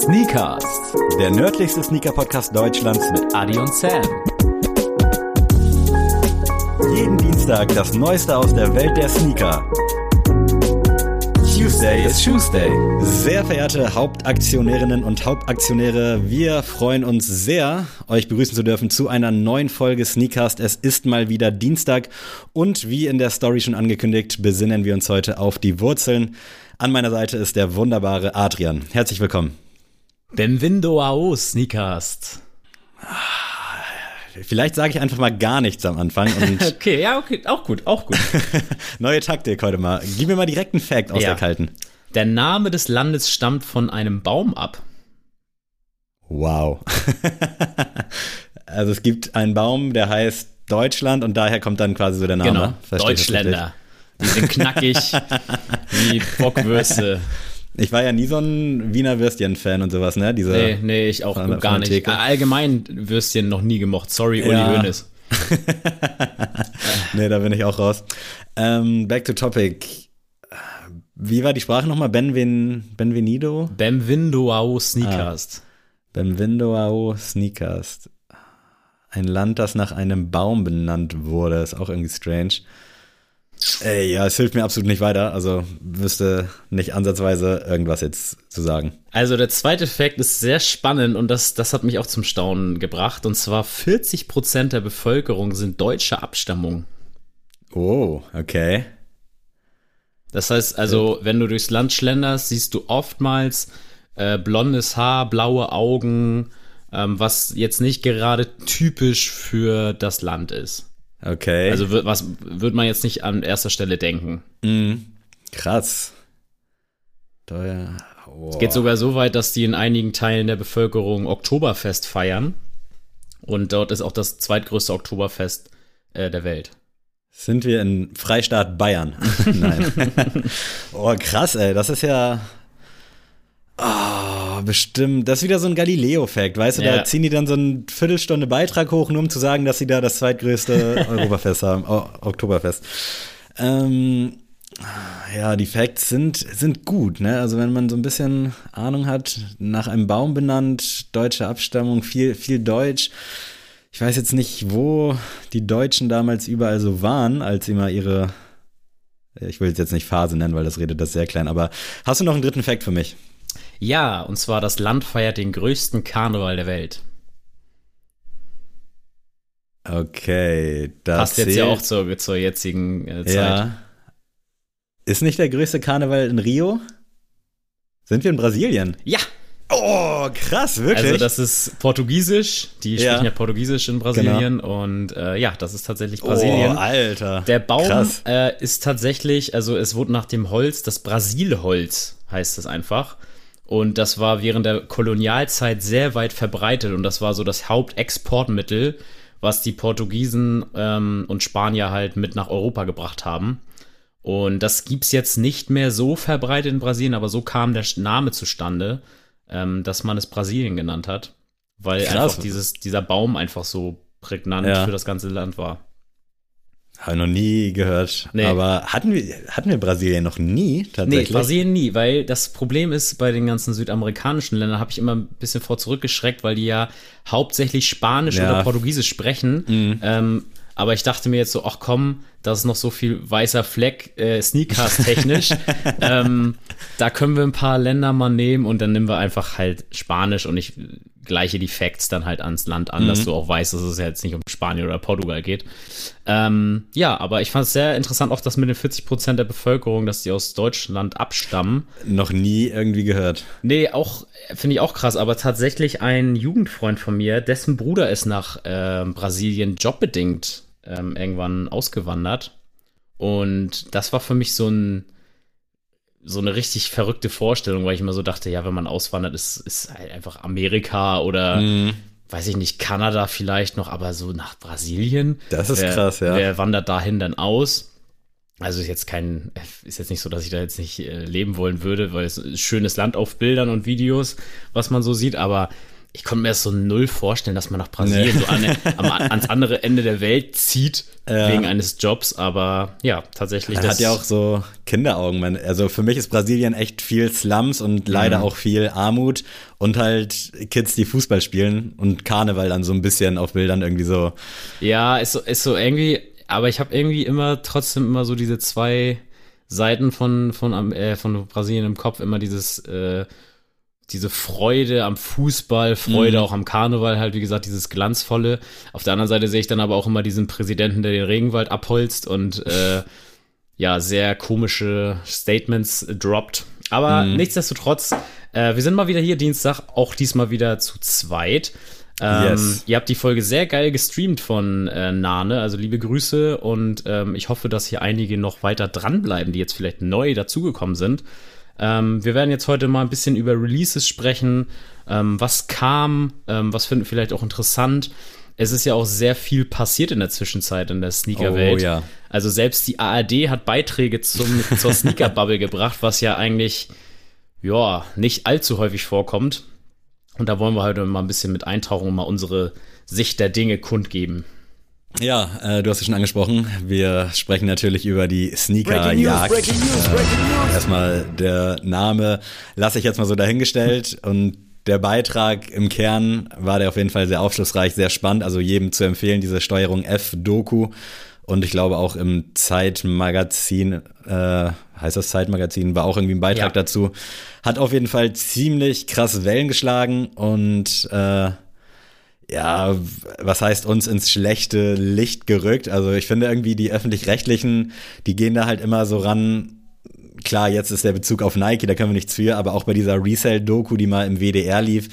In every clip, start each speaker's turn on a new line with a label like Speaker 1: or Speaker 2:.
Speaker 1: Sneakers,
Speaker 2: Der nördlichste Sneaker-Podcast Deutschlands mit
Speaker 1: Adi und Sam.
Speaker 2: jeden Dienstag das Neueste aus der Welt der Sneaker. Tuesday ist Tuesday. Sehr verehrte Hauptaktionärinnen und Hauptaktionäre, wir freuen uns sehr, euch begrüßen zu dürfen zu einer neuen Folge Sneakcast. Es ist mal wieder Dienstag und wie in der Story schon angekündigt, besinnen wir uns heute auf die Wurzeln. An meiner Seite ist der wunderbare Adrian. Herzlich willkommen.
Speaker 1: Benvindo ao Sneakers.
Speaker 2: Vielleicht sage ich einfach mal gar nichts am Anfang und
Speaker 1: Okay, ja, okay, auch gut, auch gut.
Speaker 2: neue Taktik heute mal. Gib mir mal direkt einen Fact aus
Speaker 1: Ja.
Speaker 2: der kalten.
Speaker 1: Der Name des Landes stammt von einem Baum ab.
Speaker 2: Wow. also es gibt einen Baum, der heißt Deutschland und daher kommt dann quasi so der Name.
Speaker 1: Genau, Deutschländer. Die sind knackig wie Bockwürste.
Speaker 2: Ich war ja nie so ein Wiener Würstchen-Fan und sowas, ne? Diese,
Speaker 1: Nee, nee, ich auch gar
Speaker 2: der
Speaker 1: nicht. Allgemein Würstchen noch nie gemocht. Sorry, Uli
Speaker 2: Ja.
Speaker 1: Hoeneß.
Speaker 2: Nee, da bin ich auch raus. Ähm, back to topic. Wie war die Sprache nochmal? Benven, Benvenido?
Speaker 1: Benvindo ao Sneakers.
Speaker 2: Benvindoao Sneakers. Ein Land, das nach einem Baum benannt wurde, ist auch irgendwie strange. Ey, ja, es hilft mir absolut nicht weiter. Also wüsste nicht ansatzweise irgendwas jetzt zu sagen.
Speaker 1: Also der zweite Fakt ist sehr spannend und das, das hat mich auch zum Staunen gebracht. Und zwar 40% der Bevölkerung sind deutscher Abstammung.
Speaker 2: Oh, okay.
Speaker 1: Das heißt also, wenn du durchs Land schlenderst, siehst du oftmals äh, blondes Haar, blaue Augen, ähm, was jetzt nicht gerade typisch für das Land ist.
Speaker 2: Okay.
Speaker 1: Also wird, was würde man jetzt nicht an erster Stelle denken.
Speaker 2: Mhm. Krass. Teuer. Oh.
Speaker 1: Es geht sogar so weit, dass die in einigen Teilen der Bevölkerung Oktoberfest feiern. Und dort ist auch das zweitgrößte Oktoberfest äh, der Welt.
Speaker 2: Sind wir in Freistaat Bayern? Nein. oh, krass, ey. Das ist ja. Oh, bestimmt. Das ist wieder so ein Galileo-Fact, weißt du?
Speaker 1: Ja.
Speaker 2: Da ziehen die dann so eine Viertelstunde Beitrag hoch, nur um zu sagen, dass sie da das zweitgrößte Europafest haben. Oh, Oktoberfest. Ähm, ja, die Facts sind, sind gut, ne? Also, wenn man so ein bisschen Ahnung hat, nach einem Baum benannt, deutsche Abstammung, viel, viel Deutsch. Ich weiß jetzt nicht, wo die Deutschen damals überall so waren, als sie mal ihre, ich will es jetzt nicht Phase nennen, weil das redet das sehr klein, aber hast du noch einen dritten Fact für mich?
Speaker 1: Ja, und zwar das Land feiert den größten Karneval der Welt.
Speaker 2: Okay, das
Speaker 1: Passt jetzt ja auch zur, zur jetzigen äh, Zeit.
Speaker 2: Ja. Ist nicht der größte Karneval in Rio? Sind wir in Brasilien?
Speaker 1: Ja,
Speaker 2: Oh, krass, wirklich?
Speaker 1: also das ist Portugiesisch. Die sprechen ja Portugiesisch in Brasilien. Und äh, ja, das ist tatsächlich Brasilien.
Speaker 2: Oh, Alter.
Speaker 1: Der Baum äh, ist tatsächlich, also es wurde nach dem Holz, das Brasilholz heißt es einfach. Und das war während der Kolonialzeit sehr weit verbreitet und das war so das Hauptexportmittel, was die Portugiesen ähm, und Spanier halt mit nach Europa gebracht haben. Und das gibt's jetzt nicht mehr so verbreitet in Brasilien, aber so kam der Name zustande, ähm, dass man es Brasilien genannt hat, weil
Speaker 2: Krass.
Speaker 1: einfach dieses, dieser Baum einfach so prägnant
Speaker 2: Ja.
Speaker 1: für das ganze Land war.
Speaker 2: Habe noch nie gehört.
Speaker 1: Nee.
Speaker 2: Aber hatten wir, hatten wir Brasilien noch nie
Speaker 1: Nee,
Speaker 2: tatsächlich?
Speaker 1: Brasilien nie, weil das Problem ist, bei den ganzen südamerikanischen Ländern habe ich immer ein bisschen vor zurückgeschreckt, weil die ja hauptsächlich Spanisch
Speaker 2: Ja.
Speaker 1: oder Portugiesisch sprechen. Ähm, aber ich dachte mir jetzt so, ach komm, das ist noch so viel weißer Fleck, äh, Sneakers-technisch. ähm, da können wir ein paar Länder mal nehmen und dann nehmen wir einfach halt Spanisch und ich gleiche die Facts dann halt ans Land an, dass du auch weißt, dass es ja jetzt nicht um Spanien oder Portugal geht. Ähm, ja, aber ich fand es sehr interessant, auch das mit den 40 Prozent der Bevölkerung, dass die aus Deutschland abstammen.
Speaker 2: noch nie irgendwie gehört.
Speaker 1: Nee, auch, finde ich auch krass, aber tatsächlich ein Jugendfreund von mir, dessen Bruder ist nach ähm, Brasilien jobbedingt ähm, irgendwann ausgewandert. Und das war für mich so ein, so eine richtig verrückte Vorstellung, weil ich immer so dachte, ja, wenn man auswandert, ist, ist halt einfach Amerika oder
Speaker 2: Mhm.
Speaker 1: weiß ich nicht, Kanada vielleicht noch, aber so nach Brasilien.
Speaker 2: Das ist
Speaker 1: wer,
Speaker 2: krass, ja.
Speaker 1: Wer wandert dahin dann aus? Also ist jetzt kein, ist jetzt nicht so, dass ich da jetzt nicht äh, leben wollen würde, weil es ist ein schönes Land auf Bildern und Videos, was man so sieht, aber ich konnte mir das so null vorstellen, dass man nach Brasilien nee. so an, am, ans andere Ende der Welt zieht ja. wegen eines Jobs, aber ja, tatsächlich.
Speaker 2: Er hat ja auch so Kinderaugen. Also für mich ist Brasilien echt viel Slums und leider mhm. auch viel Armut und halt Kids, die Fußball spielen und Karneval dann so ein bisschen auf Bildern irgendwie so.
Speaker 1: Ja, ist so, ist so irgendwie, aber ich habe irgendwie immer trotzdem immer so diese zwei Seiten von, von, äh, von Brasilien im Kopf, immer dieses äh, diese Freude am Fußball, Freude mhm. auch am Karneval, halt wie gesagt, dieses glanzvolle. Auf der anderen Seite sehe ich dann aber auch immer diesen Präsidenten, der den Regenwald abholzt und äh, ja, sehr komische Statements droppt. Aber mhm. nichtsdestotrotz, äh, wir sind mal wieder hier Dienstag, auch diesmal wieder zu zweit. Ähm, yes. Ihr habt die Folge sehr geil gestreamt von äh, Nane, also liebe Grüße und ähm, ich hoffe, dass hier einige noch weiter dranbleiben, die jetzt vielleicht neu dazugekommen sind. Ähm, wir werden jetzt heute mal ein bisschen über Releases sprechen, ähm, was kam, ähm, was finden vielleicht auch interessant. Es ist ja auch sehr viel passiert in der Zwischenzeit in der Sneaker-Welt. Oh, ja. Also selbst die ARD hat Beiträge zum, zur Sneaker-Bubble gebracht, was ja eigentlich ja nicht allzu häufig vorkommt. Und da wollen wir heute mal ein bisschen mit eintauchen und mal unsere Sicht der Dinge kundgeben.
Speaker 2: Ja, äh, du hast es schon angesprochen. Wir sprechen natürlich über die Sneaker-Jagd. Äh, erstmal der Name lasse ich jetzt mal so dahingestellt und der Beitrag im Kern war der auf jeden Fall sehr aufschlussreich, sehr spannend. Also jedem zu empfehlen, diese Steuerung F-Doku. Und ich glaube auch im Zeitmagazin, äh, heißt das Zeitmagazin, war auch irgendwie ein Beitrag ja. dazu. Hat auf jeden Fall ziemlich krass Wellen geschlagen und äh, ja, was heißt uns ins schlechte Licht gerückt? Also ich finde irgendwie die öffentlich-rechtlichen, die gehen da halt immer so ran. Klar, jetzt ist der Bezug auf Nike, da können wir nichts für, aber auch bei dieser Resell-Doku, die mal im WDR lief,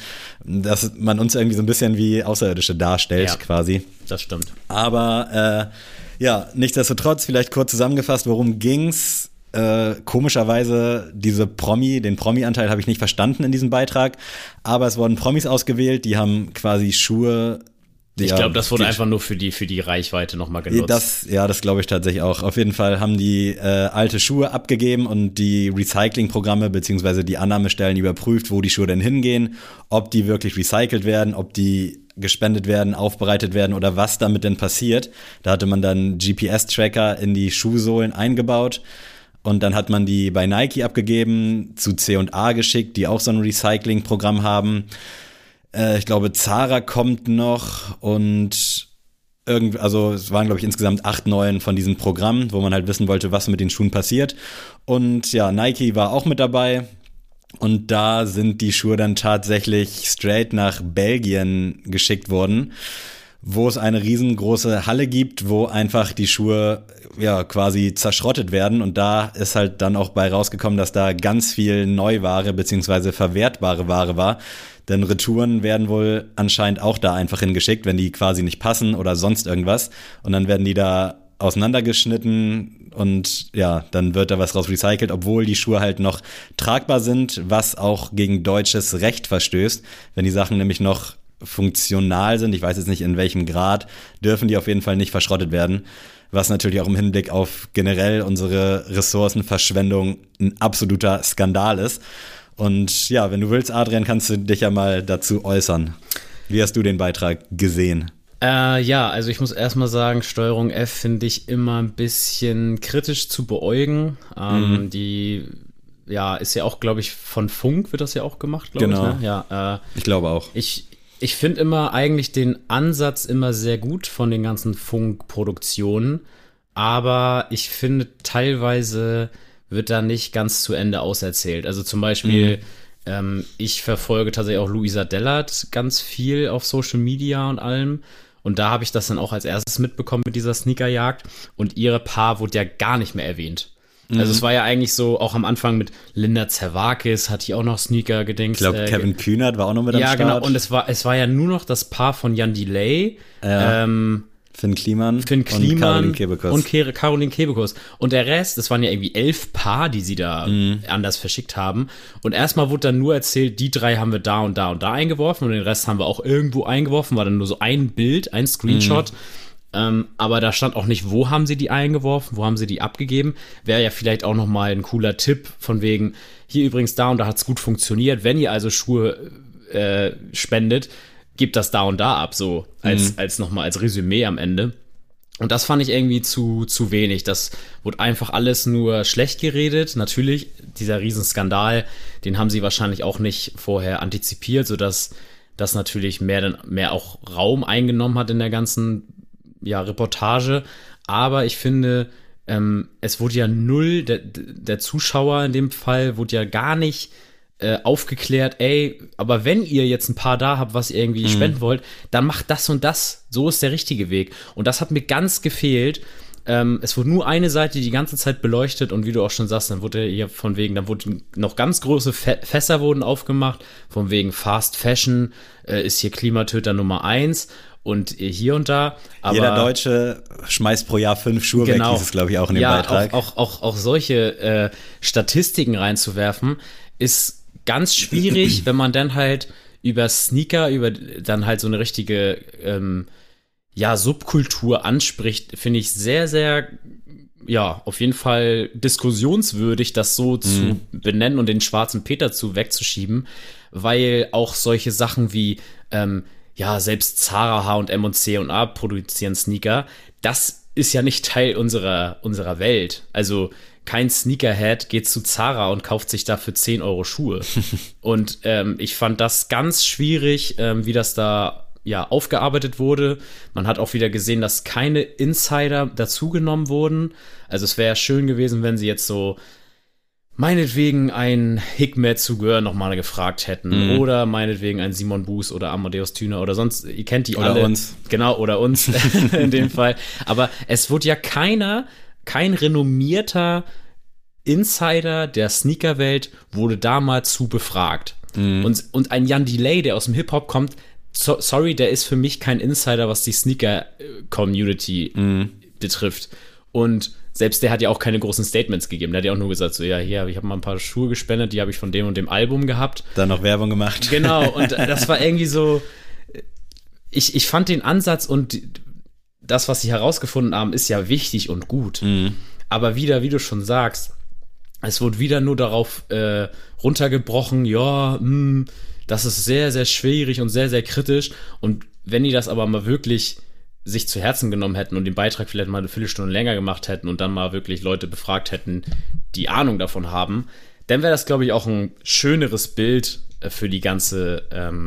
Speaker 2: dass man uns irgendwie so ein bisschen wie Außerirdische darstellt, ja, quasi.
Speaker 1: Das stimmt.
Speaker 2: Aber äh, ja, nichtsdestotrotz, vielleicht kurz zusammengefasst, worum ging's? Äh, komischerweise diese Promi, den Promi-Anteil habe ich nicht verstanden in diesem Beitrag, aber es wurden Promis ausgewählt, die haben quasi Schuhe
Speaker 1: ich glaube, das wurde einfach nur für die, für die Reichweite nochmal genutzt.
Speaker 2: Das, ja, das glaube ich tatsächlich auch. Auf jeden Fall haben die äh, alte Schuhe abgegeben und die Recyclingprogramme beziehungsweise die Annahmestellen überprüft, wo die Schuhe denn hingehen, ob die wirklich recycelt werden, ob die gespendet werden, aufbereitet werden oder was damit denn passiert. Da hatte man dann GPS-Tracker in die Schuhsohlen eingebaut. Und dann hat man die bei Nike abgegeben, zu C&A geschickt, die auch so ein Recycling-Programm haben. Äh, ich glaube, Zara kommt noch und irgendwie, also es waren, glaube ich, insgesamt acht, neun von diesem Programm, wo man halt wissen wollte, was mit den Schuhen passiert. Und ja, Nike war auch mit dabei. Und da sind die Schuhe dann tatsächlich straight nach Belgien geschickt worden wo es eine riesengroße Halle gibt, wo einfach die Schuhe ja quasi zerschrottet werden und da ist halt dann auch bei rausgekommen, dass da ganz viel Neuware beziehungsweise verwertbare Ware war. Denn Retouren werden wohl anscheinend auch da einfach hingeschickt, wenn die quasi nicht passen oder sonst irgendwas. Und dann werden die da auseinandergeschnitten und ja, dann wird da was raus recycelt, obwohl die Schuhe halt noch tragbar sind, was auch gegen deutsches Recht verstößt. Wenn die Sachen nämlich noch funktional sind, ich weiß jetzt nicht in welchem Grad, dürfen die auf jeden Fall nicht verschrottet werden. Was natürlich auch im Hinblick auf generell unsere Ressourcenverschwendung ein absoluter Skandal ist. Und ja, wenn du willst, Adrian, kannst du dich ja mal dazu äußern. Wie hast du den Beitrag gesehen?
Speaker 1: Äh, ja, also ich muss erstmal sagen, Steuerung F finde ich immer ein bisschen kritisch zu beäugen. Ähm, mhm. Die ja, ist ja auch, glaube ich, von Funk wird das ja auch gemacht, glaube genau. ich. Ne?
Speaker 2: Ja, äh, ich glaube auch.
Speaker 1: Ich, ich finde immer eigentlich den Ansatz immer sehr gut von den ganzen Funkproduktionen, aber ich finde teilweise wird da nicht ganz zu Ende auserzählt. Also zum Beispiel, mhm. ähm, ich verfolge tatsächlich auch Luisa Dellert ganz viel auf Social Media und allem. Und da habe ich das dann auch als erstes mitbekommen mit dieser Sneakerjagd. Und ihre Paar wurde ja gar nicht mehr erwähnt. Mhm. Also es war ja eigentlich so, auch am Anfang mit Linda Zerwakis hatte ich auch noch Sneaker gedenkt.
Speaker 2: Ich glaube, äh, Kevin Kühnert war auch noch mit am ja, Start. Ja, genau.
Speaker 1: Und es war, es war ja nur noch das Paar von Jan Delay. Ja. Ähm,
Speaker 2: Finn Kliman,
Speaker 1: Finn Kliman und Caroline Kebekus. Und Caroline Kebekus. Und der Rest, das waren ja irgendwie elf Paar, die sie da mhm. anders verschickt haben. Und erstmal wurde dann nur erzählt, die drei haben wir da und da und da eingeworfen und den Rest haben wir auch irgendwo eingeworfen. War dann nur so ein Bild, ein Screenshot. Mhm. Ähm, aber da stand auch nicht, wo haben sie die eingeworfen, wo haben sie die abgegeben. Wäre ja vielleicht auch nochmal ein cooler Tipp von wegen, hier übrigens da und da hat es gut funktioniert. Wenn ihr also Schuhe äh, spendet, gibt das da und da ab, so als, mhm. als nochmal als Resümee am Ende. Und das fand ich irgendwie zu, zu wenig. Das wurde einfach alles nur schlecht geredet. Natürlich, dieser Riesenskandal, den haben sie wahrscheinlich auch nicht vorher antizipiert, sodass das natürlich mehr, mehr auch Raum eingenommen hat in der ganzen ja, Reportage. Aber ich finde, ähm, es wurde ja null, der, der Zuschauer in dem Fall wurde ja gar nicht äh, aufgeklärt, ey, aber wenn ihr jetzt ein paar da habt, was ihr irgendwie mhm. spenden wollt, dann macht das und das. So ist der richtige Weg. Und das hat mir ganz gefehlt. Ähm, es wurde nur eine Seite die ganze Zeit beleuchtet und wie du auch schon sagst, dann wurde hier von wegen, dann wurden noch ganz große Fe Fässer wurden aufgemacht, von wegen Fast Fashion äh, ist hier Klimatöter Nummer eins und hier und da.
Speaker 2: Aber Jeder Deutsche schmeißt pro Jahr fünf Schuhe genau, weg, hieß es, glaube ich, auch in dem ja, Beitrag.
Speaker 1: Auch, auch, auch, auch solche äh, Statistiken reinzuwerfen, ist ganz schwierig, wenn man dann halt über Sneaker, über dann halt so eine richtige ähm, ja, Subkultur anspricht, finde ich sehr, sehr, ja, auf jeden Fall diskussionswürdig, das so mhm. zu benennen und den schwarzen Peter zu wegzuschieben, weil auch solche Sachen wie, ähm, ja, selbst Zara, H&M und C&A produzieren Sneaker, das ist ja nicht Teil unserer, unserer Welt. Also kein Sneakerhead geht zu Zara und kauft sich dafür 10 Euro Schuhe. und ähm, ich fand das ganz schwierig, ähm, wie das da ja aufgearbeitet wurde. Man hat auch wieder gesehen, dass keine Insider dazugenommen wurden. Also es wäre schön gewesen, wenn sie jetzt so meinetwegen ein Hikmet Zugör nochmal gefragt hätten mhm. oder meinetwegen ein Simon Buß oder Amadeus Thüner oder sonst, ihr kennt die
Speaker 2: oder
Speaker 1: alle.
Speaker 2: uns.
Speaker 1: Genau, oder uns in dem Fall. Aber es wurde ja keiner kein renommierter Insider der Sneakerwelt wurde damals zu befragt. Mhm. Und, und ein Jan Delay, der aus dem Hip-Hop kommt, so, sorry, der ist für mich kein Insider, was die Sneaker-Community mhm. betrifft. Und selbst der hat ja auch keine großen Statements gegeben. Der hat ja auch nur gesagt, so, ja, hier, ich habe mal ein paar Schuhe gespendet, die habe ich von dem und dem Album gehabt.
Speaker 2: Dann noch Werbung gemacht.
Speaker 1: Genau, und das war irgendwie so, ich, ich fand den Ansatz und das, was sie herausgefunden haben, ist ja wichtig und gut. Mhm. Aber wieder, wie du schon sagst, es wurde wieder nur darauf äh, runtergebrochen, ja, mh, hm, das ist sehr, sehr schwierig und sehr, sehr kritisch. Und wenn die das aber mal wirklich sich zu Herzen genommen hätten und den Beitrag vielleicht mal eine Viertelstunde länger gemacht hätten und dann mal wirklich Leute befragt hätten, die Ahnung davon haben, dann wäre das, glaube ich, auch ein schöneres Bild äh, für die ganze ähm,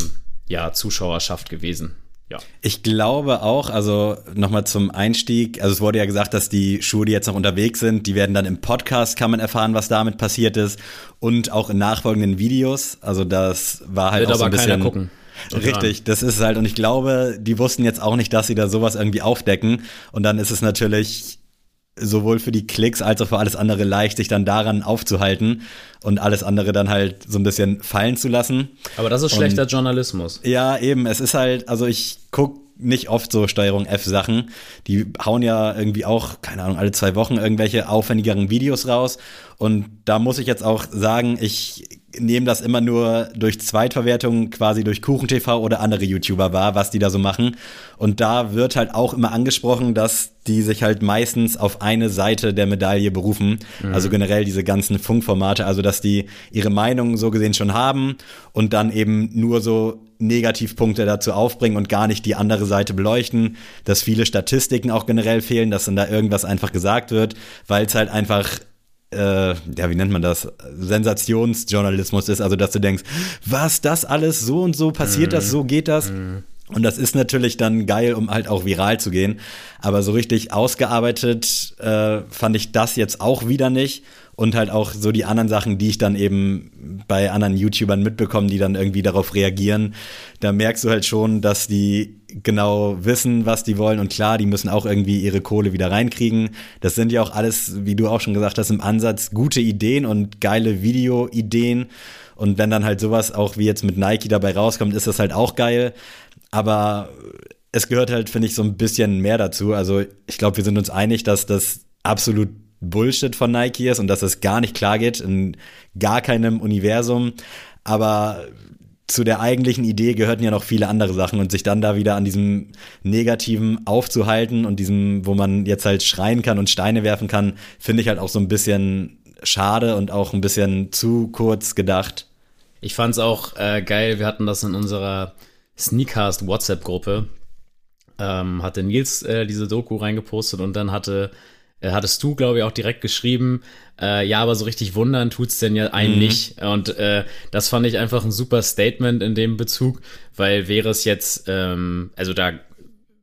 Speaker 1: ja, Zuschauerschaft gewesen. Ja.
Speaker 2: Ich glaube auch, also nochmal zum Einstieg, also es wurde ja gesagt, dass die Schuhe, die jetzt noch unterwegs sind, die werden dann im Podcast, kann man erfahren, was damit passiert ist und auch in nachfolgenden Videos. Also das war halt
Speaker 1: Wird
Speaker 2: auch so ein bisschen.
Speaker 1: Gucken.
Speaker 2: Richtig, das ist halt, und ich glaube, die wussten jetzt auch nicht, dass sie da sowas irgendwie aufdecken. Und dann ist es natürlich sowohl für die Klicks als auch für alles andere leicht, sich dann daran aufzuhalten und alles andere dann halt so ein bisschen fallen zu lassen.
Speaker 1: Aber das ist schlechter und, Journalismus.
Speaker 2: Ja, eben. Es ist halt, also ich guck nicht oft so Steuerung F Sachen. Die hauen ja irgendwie auch, keine Ahnung, alle zwei Wochen irgendwelche aufwendigeren Videos raus. Und da muss ich jetzt auch sagen, ich nehmen das immer nur durch Zweitverwertung quasi durch KuchenTV oder andere YouTuber wahr, was die da so machen. Und da wird halt auch immer angesprochen, dass die sich halt meistens auf eine Seite der Medaille berufen. Mhm. Also generell diese ganzen Funkformate, also dass die ihre Meinung so gesehen schon haben und dann eben nur so Negativpunkte dazu aufbringen und gar nicht die andere Seite beleuchten, dass viele Statistiken auch generell fehlen, dass dann da irgendwas einfach gesagt wird, weil es halt einfach äh, ja, wie nennt man das, Sensationsjournalismus ist, also dass du denkst, was, das alles so und so passiert mhm. das, so geht das. Mhm. Und das ist natürlich dann geil, um halt auch viral zu gehen. Aber so richtig ausgearbeitet äh, fand ich das jetzt auch wieder nicht und halt auch so die anderen Sachen, die ich dann eben bei anderen YouTubern mitbekomme, die dann irgendwie darauf reagieren. Da merkst du halt schon, dass die genau wissen, was die wollen und klar, die müssen auch irgendwie ihre Kohle wieder reinkriegen. Das sind ja auch alles, wie du auch schon gesagt hast, im Ansatz gute Ideen und geile Video-Ideen. Und wenn dann halt sowas auch wie jetzt mit Nike dabei rauskommt, ist das halt auch geil. Aber es gehört halt, finde ich, so ein bisschen mehr dazu. Also ich glaube, wir sind uns einig, dass das absolut Bullshit von Nike ist und dass es gar nicht klar geht in gar keinem Universum. Aber zu der eigentlichen Idee gehörten ja noch viele andere Sachen und sich dann da wieder an diesem Negativen aufzuhalten und diesem, wo man jetzt halt schreien kann und Steine werfen kann, finde ich halt auch so ein bisschen schade und auch ein bisschen zu kurz gedacht.
Speaker 1: Ich fand's auch äh, geil, wir hatten das in unserer Sneakcast WhatsApp-Gruppe. Ähm, hatte Nils äh, diese Doku reingepostet und dann hatte äh, hattest du, glaube ich, auch direkt geschrieben, äh, ja, aber so richtig wundern tut's denn ja einen mhm. nicht. Und äh, das fand ich einfach ein super Statement in dem Bezug, weil wäre es jetzt, ähm, also da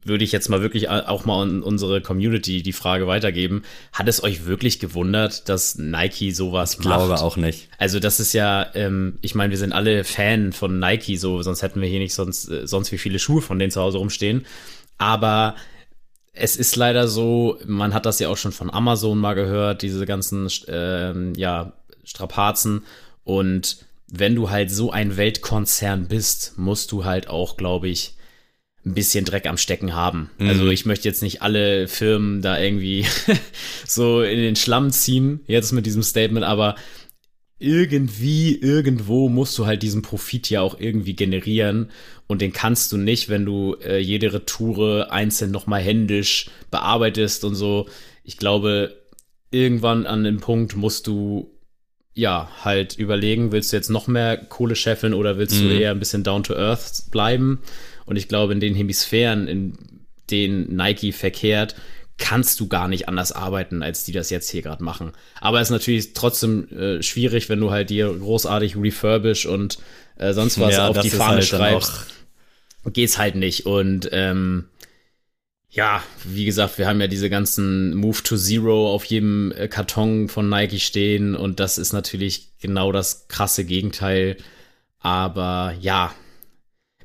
Speaker 1: würde ich jetzt mal wirklich auch mal an unsere Community die Frage weitergeben. Hat es euch wirklich gewundert, dass Nike sowas
Speaker 2: ich macht? Ich glaube auch nicht.
Speaker 1: Also das ist ja, ähm, ich meine, wir sind alle Fan von Nike, so sonst hätten wir hier nicht sonst äh, sonst wie viele Schuhe von denen zu Hause rumstehen. Aber es ist leider so, man hat das ja auch schon von Amazon mal gehört, diese ganzen ähm, ja, Strapazen. Und wenn du halt so ein Weltkonzern bist, musst du halt auch, glaube ich, ein bisschen Dreck am Stecken haben. Mhm. Also ich möchte jetzt nicht alle Firmen da irgendwie so in den Schlamm ziehen, jetzt mit diesem Statement, aber irgendwie, irgendwo musst du halt diesen Profit ja auch irgendwie generieren. Und den kannst du nicht, wenn du äh, jede Retoure einzeln nochmal händisch bearbeitest und so. Ich glaube, irgendwann an dem Punkt musst du ja halt überlegen, willst du jetzt noch mehr Kohle scheffeln oder willst mhm. du eher ein bisschen down to earth bleiben? Und ich glaube, in den Hemisphären, in denen Nike verkehrt, kannst du gar nicht anders arbeiten, als die das jetzt hier gerade machen. Aber es ist natürlich trotzdem äh, schwierig, wenn du halt dir großartig refurbish und äh, sonst was ja, auf die Fahne halt schreibst. Geht's halt nicht. Und ähm, ja, wie gesagt, wir haben ja diese ganzen Move to Zero auf jedem äh, Karton von Nike stehen und das ist natürlich genau das krasse Gegenteil. Aber ja,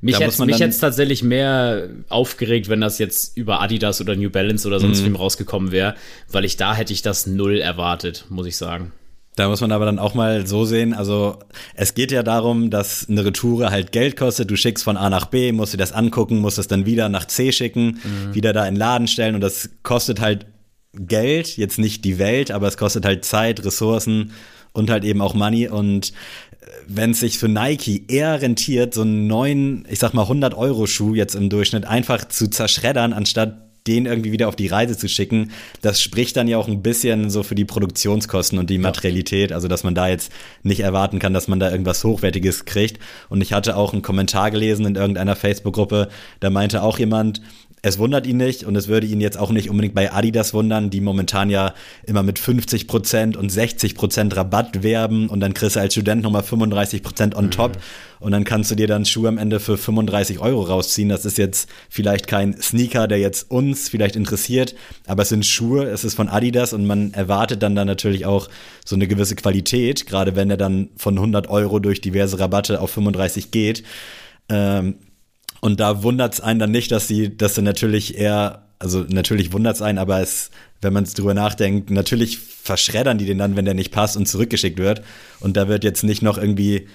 Speaker 1: mich hätte mich jetzt tatsächlich mehr aufgeregt, wenn das jetzt über Adidas oder New Balance oder sonst mhm. wem rausgekommen wäre, weil ich da hätte ich das null erwartet, muss ich sagen.
Speaker 2: Da muss man aber dann auch mal so sehen, also es geht ja darum, dass eine Retoure halt Geld kostet. Du schickst von A nach B, musst dir das angucken, musst es dann wieder nach C schicken, mhm. wieder da in den Laden stellen und das kostet halt Geld, jetzt nicht die Welt, aber es kostet halt Zeit, Ressourcen und halt eben auch Money und wenn es sich für Nike eher rentiert, so einen neuen, ich sag mal 100 Euro Schuh jetzt im Durchschnitt einfach zu zerschreddern, anstatt den irgendwie wieder auf die Reise zu schicken, das spricht dann ja auch ein bisschen so für die Produktionskosten und die Materialität, also dass man da jetzt nicht erwarten kann, dass man da irgendwas Hochwertiges kriegt. Und ich hatte auch einen Kommentar gelesen in irgendeiner Facebook-Gruppe, da meinte auch jemand, es wundert ihn nicht und es würde ihn jetzt auch nicht unbedingt bei Adidas wundern, die momentan ja immer mit 50 Prozent und 60 Prozent Rabatt werben und dann kriegst du als Student nochmal 35 Prozent on top mhm. und dann kannst du dir dann Schuhe am Ende für 35 Euro rausziehen. Das ist jetzt vielleicht kein Sneaker, der jetzt uns vielleicht interessiert, aber es sind Schuhe, es ist von Adidas und man erwartet dann dann natürlich auch so eine gewisse Qualität, gerade wenn er dann von 100 Euro durch diverse Rabatte auf 35 geht. Ähm, und da wundert es einen dann nicht, dass sie, dass sie natürlich eher, also natürlich wundert es einen, aber es, wenn man drüber nachdenkt, natürlich verschreddern die den dann, wenn der nicht passt und zurückgeschickt wird. Und da wird jetzt nicht noch irgendwie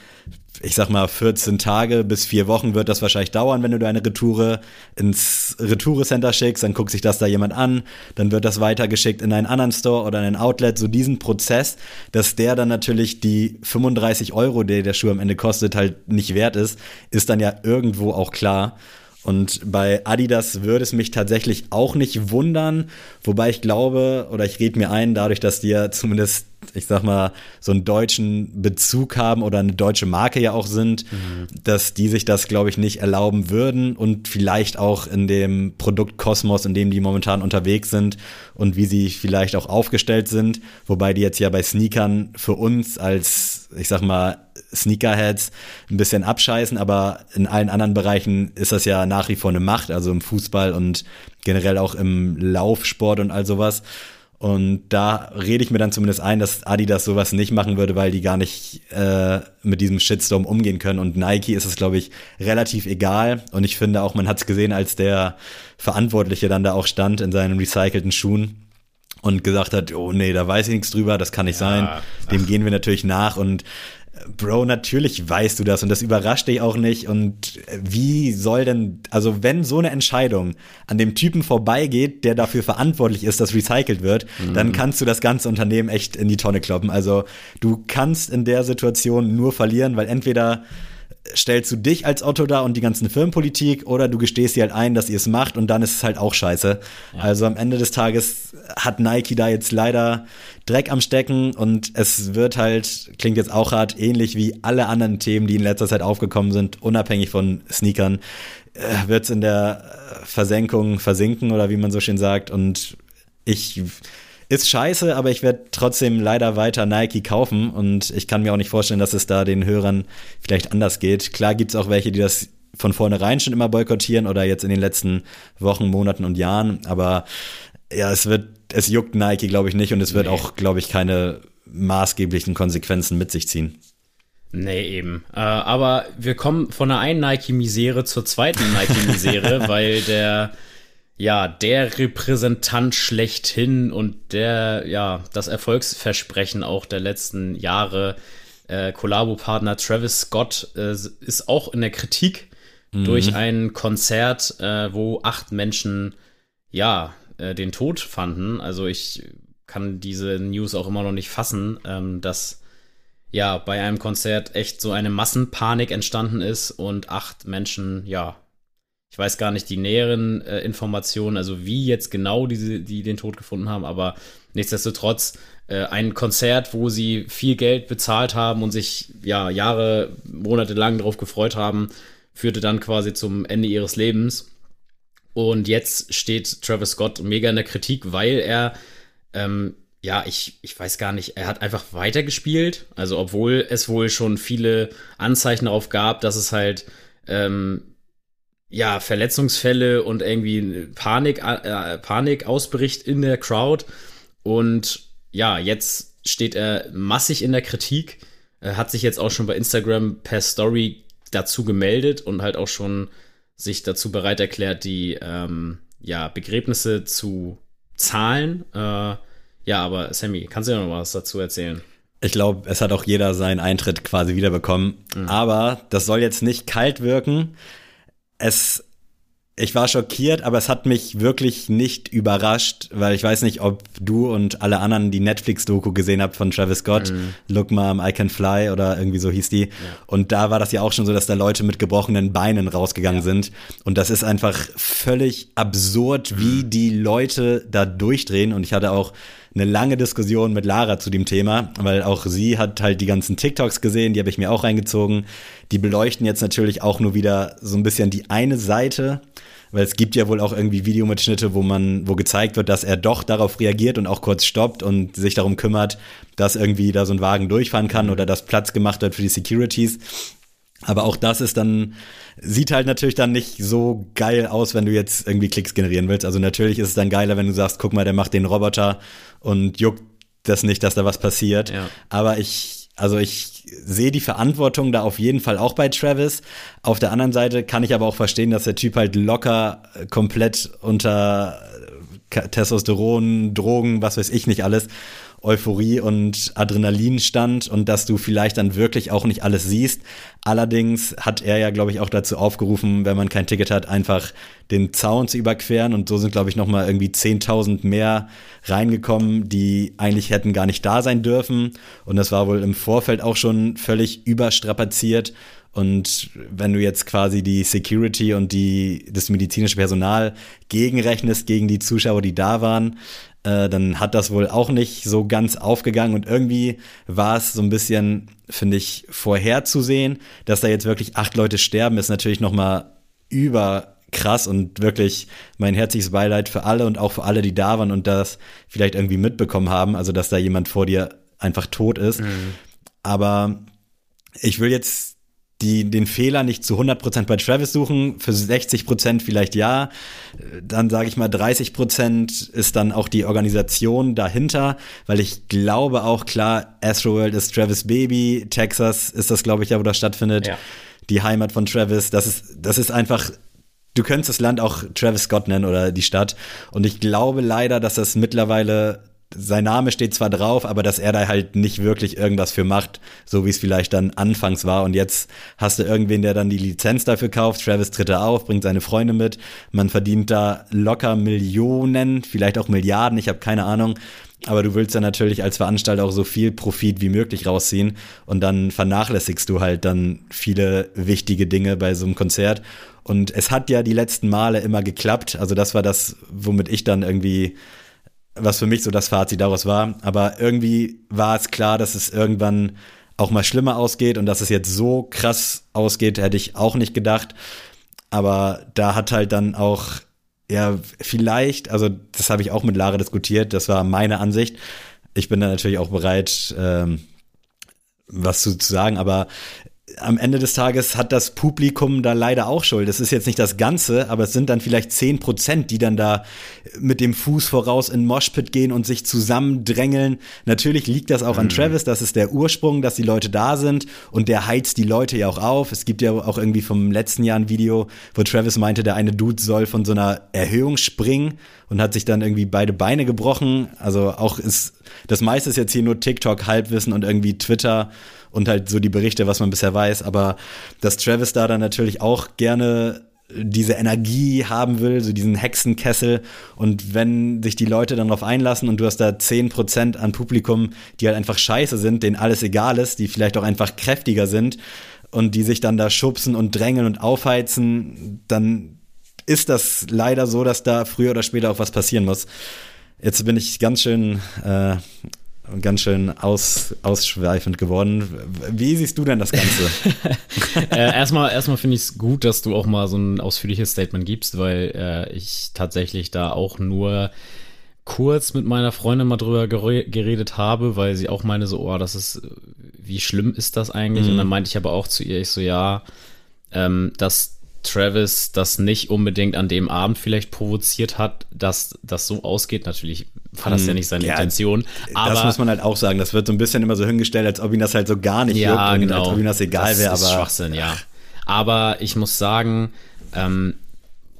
Speaker 2: ich sag mal, 14 Tage bis vier Wochen wird das wahrscheinlich dauern, wenn du deine Retoure ins Retoure-Center schickst, dann guckt sich das da jemand an, dann wird das weitergeschickt in einen anderen Store oder in ein Outlet, so diesen Prozess, dass der dann natürlich die 35 Euro, die der Schuh am Ende kostet, halt nicht wert ist, ist dann ja irgendwo auch klar. Und bei Adidas würde es mich tatsächlich auch nicht wundern, wobei ich glaube, oder ich rede mir ein, dadurch, dass die ja zumindest ich sag mal, so einen deutschen Bezug haben oder eine deutsche Marke ja auch sind, mhm. dass die sich das, glaube ich, nicht erlauben würden und vielleicht auch in dem Produktkosmos, in dem die momentan unterwegs sind und wie sie vielleicht auch aufgestellt sind, wobei die jetzt ja bei Sneakern für uns als, ich sag mal, Sneakerheads ein bisschen abscheißen, aber in allen anderen Bereichen ist das ja nach wie vor eine Macht, also im Fußball und generell auch im Laufsport und all sowas. Und da rede ich mir dann zumindest ein, dass Adidas sowas nicht machen würde, weil die gar nicht äh, mit diesem Shitstorm umgehen können. Und Nike ist es, glaube ich, relativ egal. Und ich finde auch, man hat es gesehen, als der Verantwortliche dann da auch stand in seinen recycelten Schuhen und gesagt hat, oh nee, da weiß ich nichts drüber, das kann nicht ja, sein. Dem ach. gehen wir natürlich nach und Bro, natürlich weißt du das und das überrascht dich auch nicht. Und wie soll denn, also wenn so eine Entscheidung an dem Typen vorbeigeht, der dafür verantwortlich ist, dass recycelt wird, mhm. dann kannst du das ganze Unternehmen echt in die Tonne kloppen. Also du kannst in der Situation nur verlieren, weil entweder stellst du dich als Otto da und die ganze Firmenpolitik oder du gestehst dir halt ein, dass ihr es macht und dann ist es halt auch scheiße. Ja. Also am Ende des Tages hat Nike da jetzt leider Dreck am Stecken und es wird halt, klingt jetzt auch hart, ähnlich wie alle anderen Themen, die in letzter Zeit aufgekommen sind, unabhängig von Sneakern, äh, wird es in der Versenkung versinken oder wie man so schön sagt und ich ist scheiße, aber ich werde trotzdem leider weiter Nike kaufen und ich kann mir auch nicht vorstellen, dass es da den Hörern vielleicht anders geht. Klar gibt es auch welche, die das von vornherein schon immer boykottieren oder jetzt in den letzten Wochen, Monaten und Jahren, aber ja, es wird, es juckt Nike, glaube ich, nicht und es wird nee. auch, glaube ich, keine maßgeblichen Konsequenzen mit sich ziehen.
Speaker 1: Nee, eben. Äh, aber wir kommen von der einen Nike-Misere zur zweiten Nike-Misere, weil der ja, der Repräsentant schlechthin und der, ja, das Erfolgsversprechen auch der letzten Jahre. Äh, Kollabo-Partner Travis Scott äh, ist auch in der Kritik mhm. durch ein Konzert, äh, wo acht Menschen, ja, äh, den Tod fanden. Also ich kann diese News auch immer noch nicht fassen, ähm, dass ja bei einem Konzert echt so eine Massenpanik entstanden ist und acht Menschen, ja, ich weiß gar nicht die näheren äh, Informationen, also wie jetzt genau diese, die den Tod gefunden haben, aber nichtsdestotrotz äh, ein Konzert, wo sie viel Geld bezahlt haben und sich ja Jahre, Monate lang darauf gefreut haben, führte dann quasi zum Ende ihres Lebens. Und jetzt steht Travis Scott mega in der Kritik, weil er ähm, ja, ich, ich weiß gar nicht, er hat einfach weitergespielt. Also, obwohl es wohl schon viele Anzeichen darauf gab, dass es halt ähm, ja, Verletzungsfälle und irgendwie Panik, äh, Panik ausbricht in der Crowd. Und ja, jetzt steht er massig in der Kritik. Er hat sich jetzt auch schon bei Instagram per Story dazu gemeldet und halt auch schon sich dazu bereit erklärt, die ähm, ja, Begräbnisse zu zahlen. Äh, ja, aber Sammy, kannst du ja noch was dazu erzählen?
Speaker 2: Ich glaube, es hat auch jeder seinen Eintritt quasi wiederbekommen. Mhm. Aber das soll jetzt nicht kalt wirken es ich war schockiert, aber es hat mich wirklich nicht überrascht, weil ich weiß nicht, ob du und alle anderen die Netflix-Doku gesehen habt von Travis Scott, mhm. Look Mom, I Can Fly oder irgendwie so hieß die. Ja. Und da war das ja auch schon so, dass da Leute mit gebrochenen Beinen rausgegangen ja. sind. Und das ist einfach völlig absurd, wie mhm. die Leute da durchdrehen. Und ich hatte auch eine lange Diskussion mit Lara zu dem Thema, weil auch sie hat halt die ganzen TikToks gesehen, die habe ich mir auch reingezogen. Die beleuchten jetzt natürlich auch nur wieder so ein bisschen die eine Seite weil es gibt ja wohl auch irgendwie Videomitschnitte, wo man, wo gezeigt wird, dass er doch darauf reagiert und auch kurz stoppt und sich darum kümmert, dass irgendwie da so ein Wagen durchfahren kann oder dass Platz gemacht wird für die Securities. Aber auch das ist dann, sieht halt natürlich dann nicht so geil aus, wenn du jetzt irgendwie Klicks generieren willst. Also natürlich ist es dann geiler, wenn du sagst, guck mal, der macht den Roboter und juckt das nicht, dass da was passiert. Ja. Aber ich, also ich sehe die Verantwortung da auf jeden Fall auch bei Travis. Auf der anderen Seite kann ich aber auch verstehen, dass der Typ halt locker äh, komplett unter äh, Testosteron, Drogen, was weiß ich nicht alles Euphorie und Adrenalin stand und dass du vielleicht dann wirklich auch nicht alles siehst. Allerdings hat er ja, glaube ich, auch dazu aufgerufen, wenn man kein Ticket hat, einfach den Zaun zu überqueren. Und so sind, glaube ich, nochmal irgendwie 10.000 mehr reingekommen, die eigentlich hätten gar nicht da sein dürfen. Und das war wohl im Vorfeld auch schon völlig überstrapaziert. Und wenn du jetzt quasi die Security und die, das medizinische Personal gegenrechnest gegen die Zuschauer, die da waren, äh, dann hat das wohl auch nicht so ganz aufgegangen und irgendwie war es so ein bisschen, finde ich, vorherzusehen, dass da jetzt wirklich acht Leute sterben, ist natürlich nochmal über krass und wirklich mein herzliches Beileid für alle und auch für alle, die da waren und das vielleicht irgendwie mitbekommen haben, also dass da jemand vor dir einfach tot ist. Mhm. Aber ich will jetzt die den Fehler nicht zu 100% bei Travis suchen, für 60% vielleicht ja, dann sage ich mal 30% ist dann auch die Organisation dahinter, weil ich glaube auch klar, Astroworld ist Travis Baby, Texas ist das glaube ich ja, wo das stattfindet, ja. die Heimat von Travis, das ist, das ist einfach du könntest das Land auch Travis Scott nennen oder die Stadt. Und ich glaube leider, dass das mittlerweile sein Name steht zwar drauf, aber dass er da halt nicht wirklich irgendwas für macht, so wie es vielleicht dann anfangs war. Und jetzt hast du irgendwen, der dann die Lizenz dafür kauft. Travis tritt da auf, bringt seine Freunde mit. Man verdient da locker Millionen, vielleicht auch Milliarden, ich habe keine Ahnung. Aber du willst ja natürlich als Veranstalter auch so viel Profit wie möglich rausziehen. Und dann vernachlässigst du halt dann viele wichtige Dinge bei so einem Konzert. Und es hat ja die letzten Male immer geklappt. Also das war das, womit ich dann irgendwie was für mich so das Fazit daraus war. Aber irgendwie war es klar, dass es irgendwann auch mal schlimmer ausgeht und dass es jetzt so krass ausgeht, hätte ich auch nicht gedacht. Aber da hat halt dann auch, ja, vielleicht, also das habe ich auch mit Lara diskutiert, das war meine Ansicht. Ich bin da natürlich auch bereit, ähm, was zu, zu sagen, aber am Ende des Tages hat das Publikum da leider auch Schuld. Das ist jetzt nicht das Ganze, aber es sind dann vielleicht zehn Prozent, die dann da mit dem Fuß voraus in Moshpit gehen und sich zusammendrängeln. Natürlich liegt das auch mhm. an Travis, das ist der Ursprung, dass die Leute da sind und der heizt die Leute ja auch auf. Es gibt ja auch irgendwie vom letzten Jahr ein Video, wo Travis meinte, der eine Dude soll von so einer Erhöhung springen und hat sich dann irgendwie beide Beine gebrochen. Also auch ist, das meiste ist jetzt hier nur TikTok, Halbwissen und irgendwie Twitter und halt so die Berichte, was man bisher weiß. Aber dass Travis da dann natürlich auch gerne diese Energie haben will, so diesen Hexenkessel. Und wenn sich die Leute dann darauf einlassen und du hast da 10% an Publikum, die halt einfach scheiße sind, denen alles egal ist, die vielleicht auch einfach kräftiger sind und die sich dann da schubsen und drängeln und aufheizen, dann ist das leider so, dass da früher oder später auch was passieren muss. Jetzt bin ich ganz schön äh, ganz schön aus, ausschweifend geworden. Wie siehst du denn das Ganze?
Speaker 1: äh, erstmal erstmal finde ich es gut, dass du auch mal so ein ausführliches Statement gibst, weil äh, ich tatsächlich da auch nur kurz mit meiner Freundin mal drüber geredet habe, weil sie auch meine so, oh, das ist, wie schlimm ist das eigentlich? Mhm. Und dann meinte ich aber auch zu ihr, ich so, ja, ähm, dass Travis das nicht unbedingt an dem Abend vielleicht provoziert hat, dass das so ausgeht. Natürlich war das ja hm. nicht seine ja, Intention.
Speaker 2: Aber das muss man halt auch sagen. Das wird so ein bisschen immer so hingestellt, als ob ihn das halt so gar nicht
Speaker 1: ja, juckt
Speaker 2: genau. als ob ihm das egal wäre.
Speaker 1: Aber Schwachsinn, ja. Aber ich muss sagen, ähm,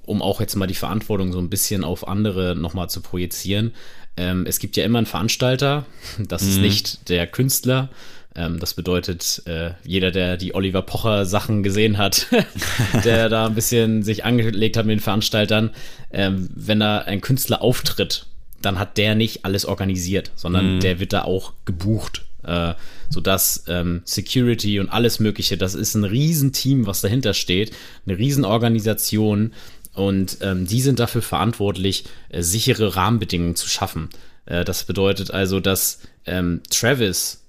Speaker 1: um auch jetzt mal die Verantwortung so ein bisschen auf andere nochmal zu projizieren. Ähm, es gibt ja immer einen Veranstalter, das mhm. ist nicht der Künstler. Ähm, das bedeutet, äh, jeder, der die Oliver Pocher Sachen gesehen hat, der da ein bisschen sich angelegt hat mit den Veranstaltern, ähm, wenn da ein Künstler auftritt, dann hat der nicht alles organisiert, sondern mhm. der wird da auch gebucht. Äh, sodass ähm, Security und alles Mögliche, das ist ein Riesenteam, was dahinter steht, eine Riesenorganisation und ähm, die sind dafür verantwortlich, äh, sichere Rahmenbedingungen zu schaffen. Äh, das bedeutet also, dass ähm, Travis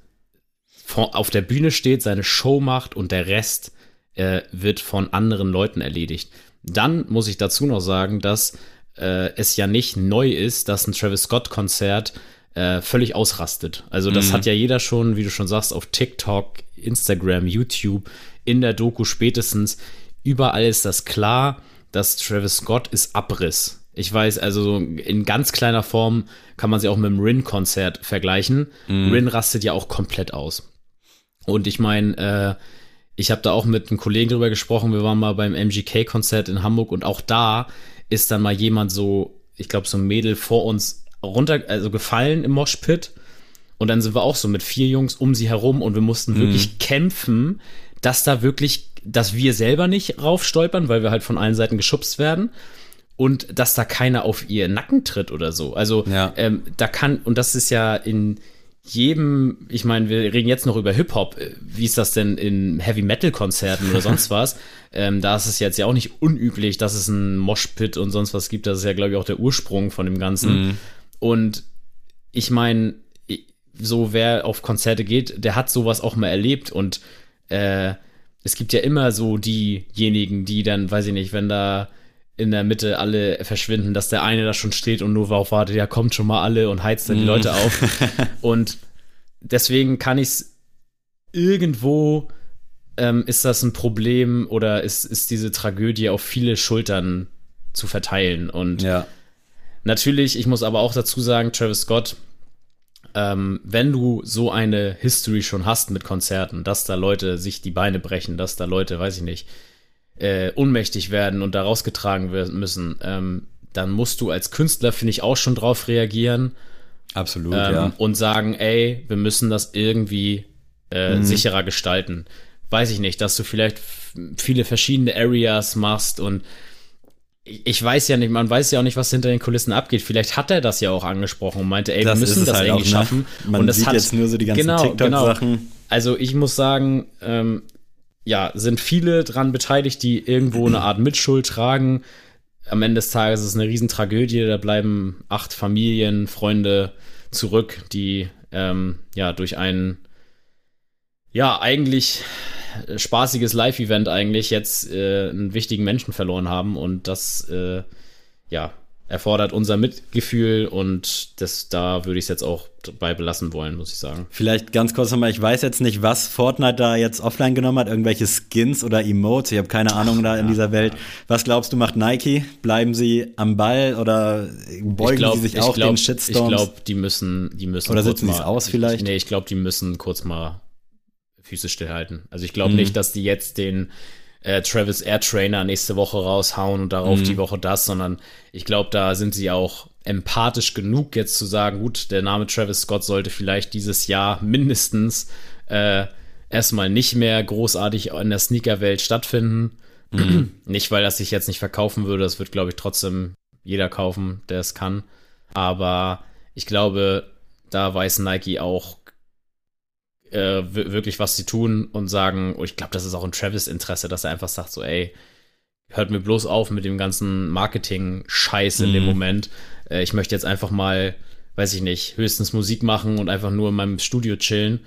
Speaker 1: auf der Bühne steht, seine Show macht und der Rest äh, wird von anderen Leuten erledigt. Dann muss ich dazu noch sagen, dass äh, es ja nicht neu ist, dass ein Travis Scott-Konzert äh, völlig ausrastet. Also das mhm. hat ja jeder schon, wie du schon sagst, auf TikTok, Instagram, YouTube, in der Doku spätestens. Überall ist das klar, dass Travis Scott ist Abriss. Ich weiß, also in ganz kleiner Form kann man sie auch mit dem Rin-Konzert vergleichen. Mhm. Rin rastet ja auch komplett aus. Und ich meine, äh, ich habe da auch mit einem Kollegen drüber gesprochen. Wir waren mal beim MGK-Konzert in Hamburg und auch da ist dann mal jemand so, ich glaube, so ein Mädel vor uns runter, also gefallen im Moshpit. Und dann sind wir auch so mit vier Jungs um sie herum und wir mussten mhm. wirklich kämpfen, dass da wirklich, dass wir selber nicht raufstolpern, weil wir halt von allen Seiten geschubst werden und dass da keiner auf ihr Nacken tritt oder so. Also ja. ähm, da kann, und das ist ja in jedem, ich meine, wir reden jetzt noch über Hip-Hop, wie ist das denn in Heavy-Metal-Konzerten oder sonst was? ähm, da ist es jetzt ja auch nicht unüblich, dass es ein Moshpit und sonst was gibt. Das ist ja, glaube ich, auch der Ursprung von dem Ganzen. Mhm. Und ich meine, so wer auf Konzerte geht, der hat sowas auch mal erlebt und äh, es gibt ja immer so diejenigen, die dann, weiß ich nicht, wenn da in der Mitte alle verschwinden, dass der eine da schon steht und nur darauf wartet, ja, kommt schon mal alle und heizt dann die mm. Leute auf. und deswegen kann ich es irgendwo ähm, ist das ein Problem oder ist, ist diese Tragödie auf viele Schultern zu verteilen. Und ja. natürlich, ich muss aber auch dazu sagen, Travis Scott, ähm, wenn du so eine History schon hast mit Konzerten, dass da Leute sich die Beine brechen, dass da Leute, weiß ich nicht, äh, ohnmächtig werden und da rausgetragen werden müssen, ähm, dann musst du als Künstler, finde ich, auch schon drauf reagieren.
Speaker 2: Absolut,
Speaker 1: ähm,
Speaker 2: ja.
Speaker 1: und sagen, ey, wir müssen das irgendwie äh,
Speaker 2: Mhm.
Speaker 1: sicherer gestalten. Weiß ich nicht, dass du vielleicht viele verschiedene Areas machst und ich weiß ja nicht, man weiß ja auch nicht, was hinter den Kulissen abgeht. Vielleicht hat er das ja auch angesprochen und meinte, ey,
Speaker 2: Das
Speaker 1: wir müssen das
Speaker 2: halt
Speaker 1: irgendwie
Speaker 2: auch, ne?
Speaker 1: schaffen.
Speaker 2: Man
Speaker 1: und das
Speaker 2: sieht
Speaker 1: hat,
Speaker 2: jetzt nur so die ganzen
Speaker 1: genau,
Speaker 2: TikTok-Sachen.
Speaker 1: Genau. Also ich muss sagen, ähm, ja, sind viele dran beteiligt, die irgendwo eine Art Mitschuld tragen. Am Ende des Tages ist es eine Riesentragödie. Da bleiben acht Familien, Freunde zurück, die ähm, ja durch ein ja eigentlich spaßiges Live-Event eigentlich jetzt äh, einen wichtigen Menschen verloren haben und das äh, ja erfordert unser Mitgefühl und das da würde ich es jetzt auch bei belassen wollen, muss ich sagen.
Speaker 2: Vielleicht ganz kurz nochmal, ich weiß jetzt nicht, was Fortnite da jetzt offline genommen hat, irgendwelche Skins oder Emotes, ich habe keine Ahnung da in dieser Welt. Was glaubst du, macht Nike? Bleiben sie am Ball oder beugen
Speaker 1: glaub-
Speaker 2: sie sich
Speaker 1: ich
Speaker 2: auch
Speaker 1: glaub,
Speaker 2: den
Speaker 1: Ich
Speaker 2: Shitstorms?
Speaker 1: glaube, die müssen, die müssen
Speaker 2: Oder sitzen
Speaker 1: mal-
Speaker 2: aus vielleicht?
Speaker 1: Nee, ich glaube, die müssen kurz mal Füße stillhalten. Also ich glaube
Speaker 2: Mhm.
Speaker 1: nicht, dass die jetzt den äh, Travis Air Trainer nächste Woche raushauen und darauf
Speaker 2: Mhm.
Speaker 1: die Woche das, sondern ich glaube, da sind sie auch empathisch genug, jetzt zu sagen, gut, der Name Travis Scott sollte vielleicht dieses Jahr mindestens äh, erstmal nicht mehr großartig in der Sneaker-Welt stattfinden.
Speaker 2: Mhm.
Speaker 1: Nicht, weil das sich jetzt nicht verkaufen würde, das wird, glaube ich, trotzdem jeder kaufen, der es kann. Aber ich glaube, da weiß Nike auch äh, wi- wirklich, was sie tun und sagen, oh, ich glaube, das ist auch in Travis Interesse, dass er einfach sagt, so, ey, hört mir bloß auf mit dem ganzen Marketing-Scheiß in dem
Speaker 2: Mhm.
Speaker 1: Moment. Äh, ich möchte jetzt einfach mal, weiß ich nicht, höchstens Musik machen und einfach nur in meinem Studio chillen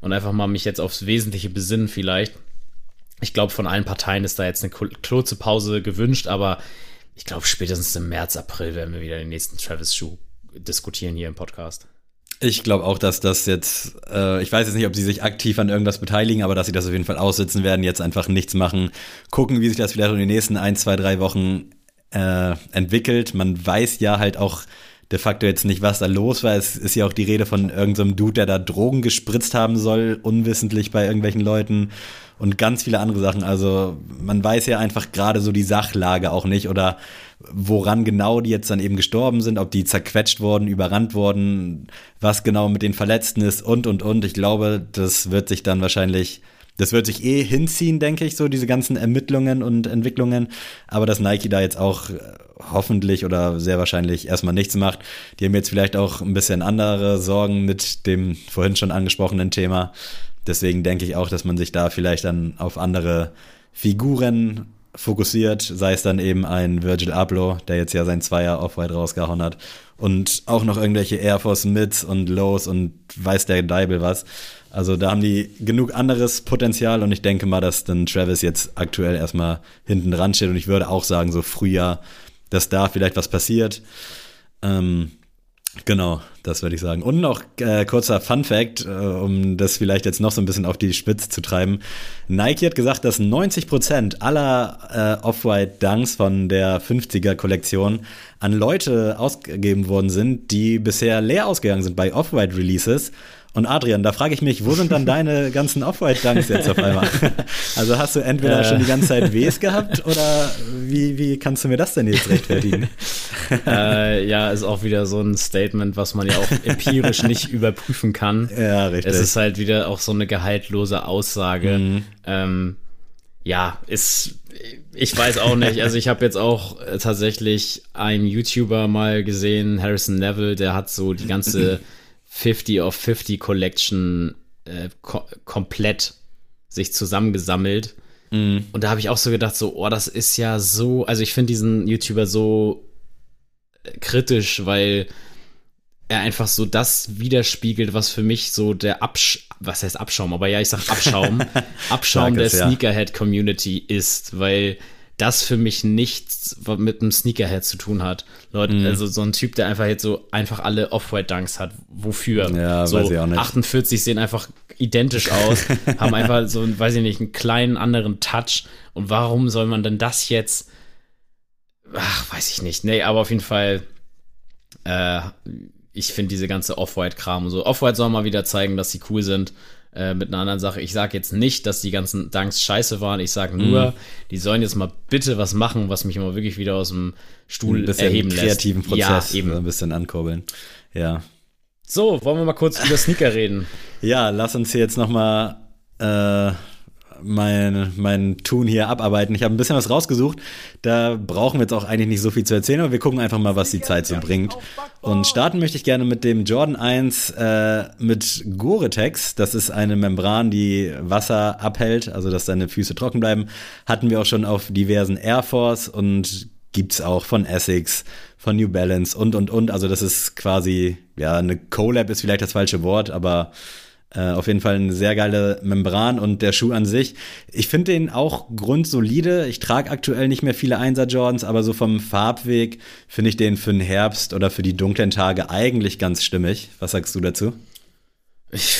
Speaker 1: und einfach mal mich jetzt aufs Wesentliche besinnen vielleicht. Ich glaube, von allen Parteien ist da jetzt eine kurze Pause gewünscht, aber ich glaube, spätestens im März, April werden wir wieder den nächsten Travis-Schuh diskutieren hier im Podcast.
Speaker 2: Ich glaube auch, dass das jetzt, äh, ich weiß jetzt nicht, ob sie sich aktiv an irgendwas beteiligen, aber dass sie das auf jeden Fall aussitzen werden, jetzt einfach nichts machen, gucken, wie sich das vielleicht in den nächsten ein, zwei, drei Wochen äh, entwickelt. Man weiß ja halt auch de facto jetzt nicht, was da los war. Es ist ja auch die Rede von irgendeinem Dude, der da Drogen gespritzt haben soll, unwissentlich bei irgendwelchen Leuten und ganz viele andere Sachen. Also man weiß ja einfach gerade so die Sachlage auch nicht oder woran genau die jetzt dann eben gestorben sind, ob die zerquetscht wurden, überrannt wurden, was genau mit den Verletzten ist und, und, und. Ich glaube, das wird sich dann wahrscheinlich, das wird sich eh hinziehen, denke ich, so diese ganzen Ermittlungen und Entwicklungen. Aber dass Nike da jetzt auch äh, hoffentlich oder sehr wahrscheinlich erstmal nichts macht. Die haben jetzt vielleicht auch ein bisschen andere Sorgen mit dem vorhin schon angesprochenen Thema. Deswegen denke ich auch, dass man sich da vielleicht dann auf andere Figuren fokussiert, sei es dann eben ein Virgil Abloh, der jetzt ja sein Zweier Off-White rausgehauen hat und auch noch irgendwelche Air Force Mids und Lows und weiß der Deibel was. Also da haben die genug anderes Potenzial und ich denke mal, dass dann Travis jetzt aktuell erstmal hinten dran steht und ich würde auch sagen, so Frühjahr, dass da vielleicht was passiert. Ähm, Genau, das würde ich sagen. Und noch äh, kurzer Fun Fact, äh, um das vielleicht jetzt noch so ein bisschen auf die Spitze zu treiben. Nike hat gesagt, dass 90% aller äh, Off-White Dunks von der 50er Kollektion an Leute ausgegeben worden sind, die bisher leer ausgegangen sind bei Off-White Releases. Und Adrian, da frage ich mich, wo sind dann deine ganzen Off-White-Dunks jetzt auf einmal? Also hast du entweder
Speaker 1: Äh.
Speaker 2: schon die ganze Zeit Ws gehabt oder wie, wie kannst du mir das denn jetzt rechtfertigen?
Speaker 1: äh, ja, ist auch wieder so ein Statement, was man ja auch empirisch nicht überprüfen kann.
Speaker 2: Ja, richtig.
Speaker 1: Es ist halt wieder auch so eine gehaltlose Aussage.
Speaker 2: Mhm.
Speaker 1: Ähm, ja, ist, ich weiß auch nicht. Also ich habe jetzt auch äh, tatsächlich einen YouTuber mal gesehen, Harrison Neville, der hat so die ganze 50 of 50 Collection äh, ko komplett sich zusammengesammelt.
Speaker 2: Mhm.
Speaker 1: Und da habe ich auch so gedacht, so, oh, das ist ja so, also ich finde diesen YouTuber so äh, kritisch, weil er einfach so das widerspiegelt, was für mich so der Absch was heißt Abschaum, aber ja, ich sag Abschaum, Abschaum der
Speaker 2: Starkes, ja.
Speaker 1: Sneakerhead-Community ist, weil das für mich nichts mit einem Sneakerhead zu tun hat. Leute,
Speaker 2: Mhm.
Speaker 1: also so ein Typ, der einfach jetzt so einfach alle Off-White-Dunks hat. Wofür?
Speaker 2: Ja,
Speaker 1: so
Speaker 2: weiß ich auch nicht.
Speaker 1: 48 sehen einfach identisch aus, haben einfach so, weiß ich nicht, einen kleinen anderen Touch. Und warum soll man denn das jetzt? Ach, weiß ich nicht. Nee, aber auf jeden Fall, äh, ich finde diese ganze Off-White-Kram so. Off-White soll mal wieder zeigen, dass sie cool sind. Äh, mit einer anderen Sache. Ich sage jetzt nicht, dass die ganzen Dunks scheiße waren. Ich sage nur,
Speaker 2: Mhm.
Speaker 1: die sollen jetzt mal bitte was machen, was mich mal wirklich wieder aus dem Stuhl
Speaker 2: ein bisschen
Speaker 1: erheben lässt.
Speaker 2: kreativen Prozess
Speaker 1: Ja, eben.
Speaker 2: ein bisschen ankurbeln. Ja.
Speaker 1: So, wollen wir mal kurz über Sneaker reden?
Speaker 2: Ja, lass uns hier jetzt noch mal äh, mein, mein Tun hier abarbeiten. Ich habe ein bisschen was rausgesucht. Da brauchen wir jetzt auch eigentlich nicht so viel zu erzählen, aber wir gucken einfach mal, was die Zeit so bringt. Und starten möchte ich gerne mit dem Jordan 1 äh, mit Gore-Tex. Das ist eine Membran, die Wasser abhält, also dass deine Füße trocken bleiben. Hatten wir auch schon auf diversen Air Force und gibt's auch von Essex, von New Balance und, und, und. Also das ist quasi, ja, eine Collab ist vielleicht das falsche Wort, aber äh, auf jeden Fall eine sehr geile Membran und der Schuh an sich. Ich finde den auch grundsolide. Ich trage aktuell nicht mehr viele Einser Jordans, aber so vom Farbweg finde ich den für den Herbst oder für die dunklen Tage eigentlich ganz stimmig. Was sagst du dazu?
Speaker 1: Ich,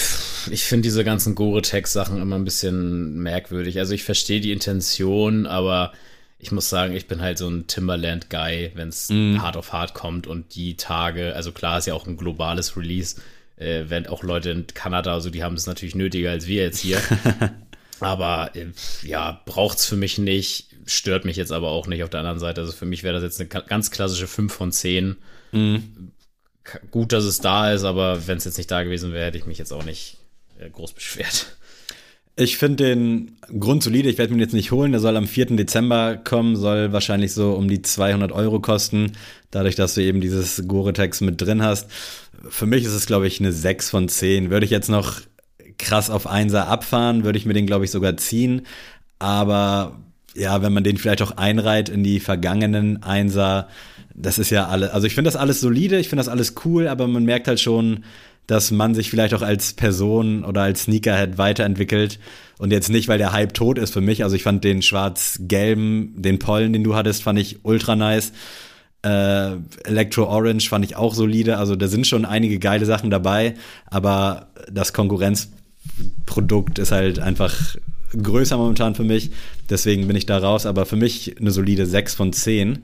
Speaker 1: ich finde diese ganzen Gore-Tex-Sachen immer ein bisschen merkwürdig. Also ich verstehe die Intention, aber ich muss sagen, ich bin halt so ein Timberland-Guy, wenn es mm. hart auf hart kommt und die Tage, also klar ist ja auch ein globales Release, äh, wenn auch Leute in Kanada, also die haben es natürlich nötiger als wir jetzt hier. aber äh, ja, braucht's für mich nicht, stört mich jetzt aber auch nicht auf der anderen Seite. Also für mich wäre das jetzt eine ganz klassische 5 von 10. Mhm. Gut, dass es da ist, aber wenn es jetzt nicht da gewesen wäre, hätte ich mich jetzt auch nicht äh, groß beschwert.
Speaker 2: Ich finde den grundsolide. Ich werde mir jetzt nicht holen. Der soll am 4. Dezember kommen, soll wahrscheinlich so um die 200 Euro kosten, dadurch, dass du eben dieses Gore-Tex mit drin hast. Für mich ist es, glaube ich, eine 6 von 10. Würde ich jetzt noch krass auf Einser abfahren, würde ich mir den, glaube ich, sogar ziehen. Aber ja, wenn man den vielleicht auch einreiht in die vergangenen Einser, das ist ja alle, also ich finde das alles solide, ich finde das alles cool, aber man merkt halt schon, dass man sich vielleicht auch als Person oder als Sneakerhead weiterentwickelt und jetzt nicht, weil der Hype tot ist für mich. Also ich fand den schwarz-gelben, den Pollen, den du hattest, fand ich ultra nice. Äh, Electro Orange fand ich auch solide. Also da sind schon einige geile Sachen dabei, aber das Konkurrenzprodukt ist halt einfach größer momentan für mich. Deswegen bin ich da raus, aber für mich eine solide 6 von 10.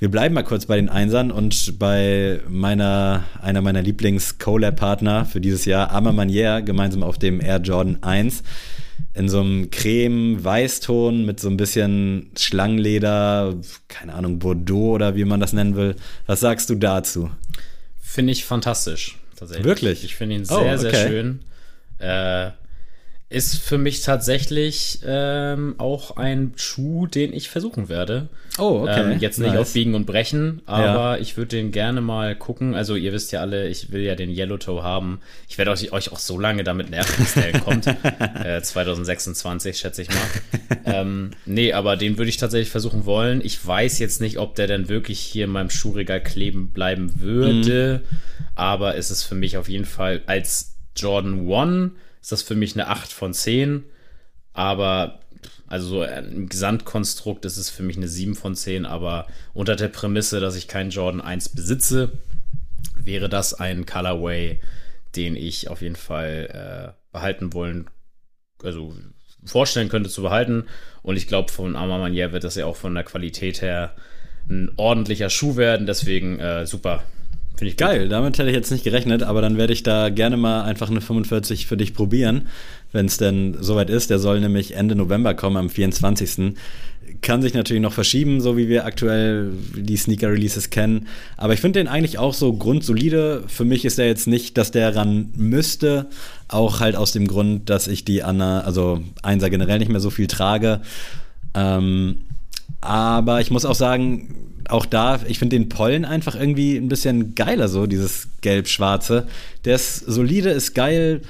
Speaker 2: Wir bleiben mal kurz bei den Einsern und bei meiner, einer meiner Lieblings-Collab-Partner für dieses Jahr, Arma Manier, gemeinsam auf dem Air Jordan 1 in so einem Creme-Weißton mit so ein bisschen Schlangenleder, keine Ahnung, Bordeaux oder wie man das nennen will. Was sagst du dazu?
Speaker 1: Finde ich fantastisch,
Speaker 2: tatsächlich. Wirklich?
Speaker 1: Ich finde ihn sehr, oh, okay. sehr schön. Äh, ist für mich tatsächlich ähm, auch ein Schuh, den ich versuchen werde. Oh, okay. Ähm, jetzt nicht nice. auf Biegen und Brechen, aber ja. ich würde den gerne mal gucken. Also ihr wisst ja alle, ich will ja den Yellow Toe haben. Ich werde euch, euch auch so lange damit nerven, bis der kommt. Äh, 2026, schätze ich mal. ähm, nee, aber den würde ich tatsächlich versuchen wollen. Ich weiß jetzt nicht, ob der denn wirklich hier in meinem Schuhregal kleben bleiben würde. Mhm. Aber es ist für mich auf jeden Fall als Jordan One ist das für mich eine 8 von 10. Aber also so im Gesamtkonstrukt ist es für mich eine 7 von 10, aber unter der Prämisse, dass ich keinen Jordan 1 besitze, wäre das ein Colorway, den ich auf jeden Fall äh, behalten wollen, also vorstellen könnte zu behalten. Und ich glaube, von Armamanier wird das ja auch von der Qualität her ein ordentlicher Schuh werden. Deswegen äh, super.
Speaker 2: Finde ich geil. Damit hätte ich jetzt nicht gerechnet, aber dann werde ich da gerne mal einfach eine 45 für dich probieren, wenn es denn soweit ist. Der soll nämlich Ende November kommen, am 24. Kann sich natürlich noch verschieben, so wie wir aktuell die Sneaker-Releases kennen. Aber ich finde den eigentlich auch so grundsolide. Für mich ist der jetzt nicht, dass der ran müsste. Auch halt aus dem Grund, dass ich die Anna, also Einser generell nicht mehr so viel trage. Ähm, aber ich muss auch sagen, auch da, ich finde den Pollen einfach irgendwie ein bisschen geiler, so dieses gelb-schwarze. Der ist solide, ist geil,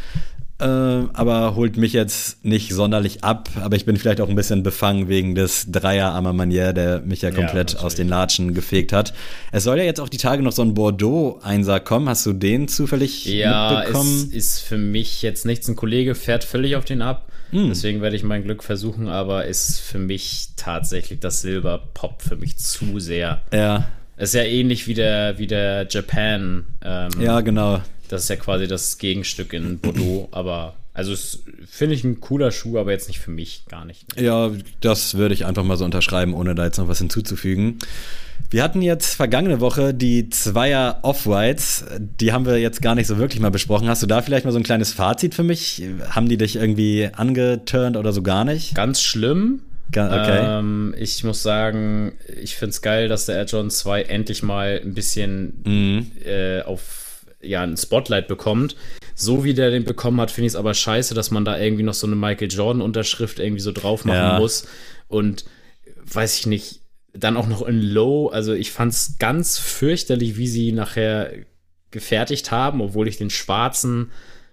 Speaker 2: äh, aber holt mich jetzt nicht sonderlich ab. Aber ich bin vielleicht auch ein bisschen befangen wegen des Dreier Armer Manier, der mich ja komplett ja, aus den Latschen gefegt hat. Es soll ja jetzt auch die Tage noch so ein Bordeaux-Einser kommen. Hast du den zufällig ja, mitbekommen?
Speaker 1: Ja, ist für mich jetzt nichts. Ein Kollege fährt völlig auf den ab. Hm. Deswegen werde ich mein Glück versuchen, aber ist für mich tatsächlich das Silber Pop für mich zu sehr.
Speaker 2: Ja.
Speaker 1: ist ja ähnlich wie der, wie der Japan.
Speaker 2: Ähm, ja, genau.
Speaker 1: Das ist ja quasi das Gegenstück in Bordeaux, aber also finde ich ein cooler Schuh, aber jetzt nicht für mich, gar nicht.
Speaker 2: Ja, das würde ich einfach mal so unterschreiben, ohne da jetzt noch was hinzuzufügen. Wir hatten jetzt vergangene Woche die Zweier Off-Whites. Die haben wir jetzt gar nicht so wirklich mal besprochen. Hast du da vielleicht mal so ein kleines Fazit für mich? Haben die dich irgendwie angeturnt oder so gar nicht?
Speaker 1: Ganz schlimm. Okay. Ähm, ich muss sagen, ich finde es geil, dass der Air Jordan 2 endlich mal ein bisschen mhm. äh, auf ja ein Spotlight bekommt. So wie der den bekommen hat, finde ich es aber scheiße, dass man da irgendwie noch so eine Michael Jordan-Unterschrift irgendwie so drauf machen ja. muss. Und weiß ich nicht, dann auch noch in Low. Also ich fand es ganz fürchterlich, wie sie nachher gefertigt haben, obwohl ich den schwarzen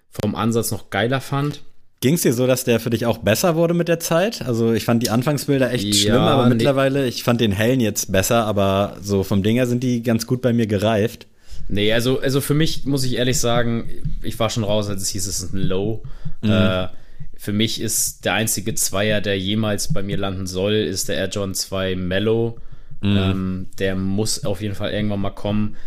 Speaker 1: vom Ansatz noch geiler fand.
Speaker 2: Ging es dir so, dass der für dich auch besser wurde mit der Zeit? Also ich fand die Anfangsbilder echt ja, schlimm, aber nee. mittlerweile, ich fand den hellen jetzt besser, aber so vom Dinger sind die ganz gut bei mir gereift.
Speaker 1: Nee, also, also für mich muss ich ehrlich sagen, ich war schon raus, als es hieß, es ist ein Low. Mhm. Äh, für mich ist der einzige Zweier, der jemals bei mir landen soll, ist der Air John 2 Mellow. Mhm. Ähm, der muss auf jeden Fall irgendwann mal kommen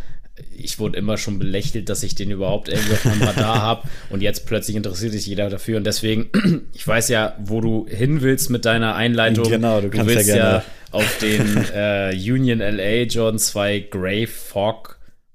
Speaker 1: ich wurde immer schon belächelt, dass ich den überhaupt irgendwie auf meinem Radar habe und jetzt plötzlich interessiert sich jeder dafür und deswegen, ich weiß ja, wo du hin willst mit deiner Einleitung.
Speaker 2: Genau, du kannst du willst ja, gerne. ja
Speaker 1: auf den äh, Union LA Jordan 2 Grey Fog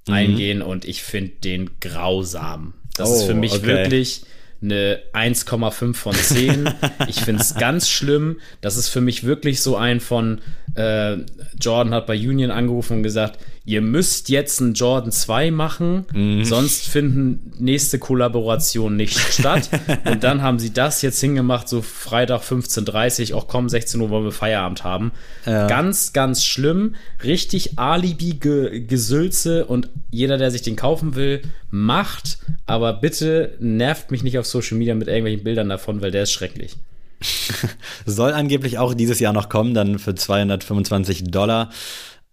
Speaker 1: mhm. eingehen und ich finde den grausam. Das oh, ist für mich okay. wirklich eine 1,5 von 10. ich finde es ganz schlimm. Das ist für mich wirklich so ein von äh, Jordan hat bei Union angerufen und gesagt, ihr müsst jetzt einen Jordan 2 machen, mhm. sonst finden nächste Kollaborationen nicht statt. und dann haben sie das jetzt hingemacht, so Freitag 15.30 Uhr, auch komm, 16 Uhr wollen wir Feierabend haben. Ja. Ganz, ganz schlimm. Richtig Alibi-Gesülze und jeder, der sich den kaufen will, macht. Aber bitte nervt mich nicht auf Social Media mit irgendwelchen Bildern davon, weil der ist schrecklich.
Speaker 2: Soll angeblich auch dieses Jahr noch kommen, dann für 225 Dollar.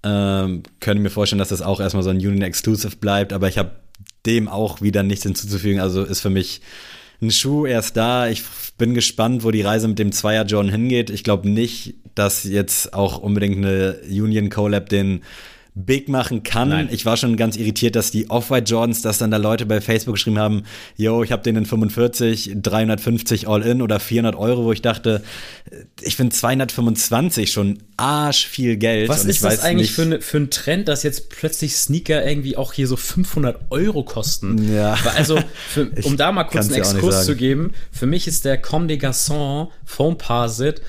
Speaker 2: Ähm, könnte mir vorstellen, dass das auch erstmal so ein Union Exclusive bleibt, aber ich habe dem auch wieder nichts hinzuzufügen. Also ist für mich ein Schuh erst da. Ich bin gespannt, wo die Reise mit dem Zweier John hingeht. Ich glaube nicht, dass jetzt auch unbedingt eine Union Collab den big machen kann. Nein. Ich war schon ganz irritiert, dass die Off-White Jordans, dass dann da Leute bei Facebook geschrieben haben, yo, ich habe den in 45, 350 All-In oder 400 Euro, wo ich dachte, ich finde 225 schon arsch viel Geld.
Speaker 1: Was ist das eigentlich für, ne, für ein Trend, dass jetzt plötzlich Sneaker irgendwie auch hier so 500 Euro kosten?
Speaker 2: Ja.
Speaker 1: Also, für, um da mal kurz einen Exkurs zu geben, für mich ist der Comme des Garçons Foam Parsit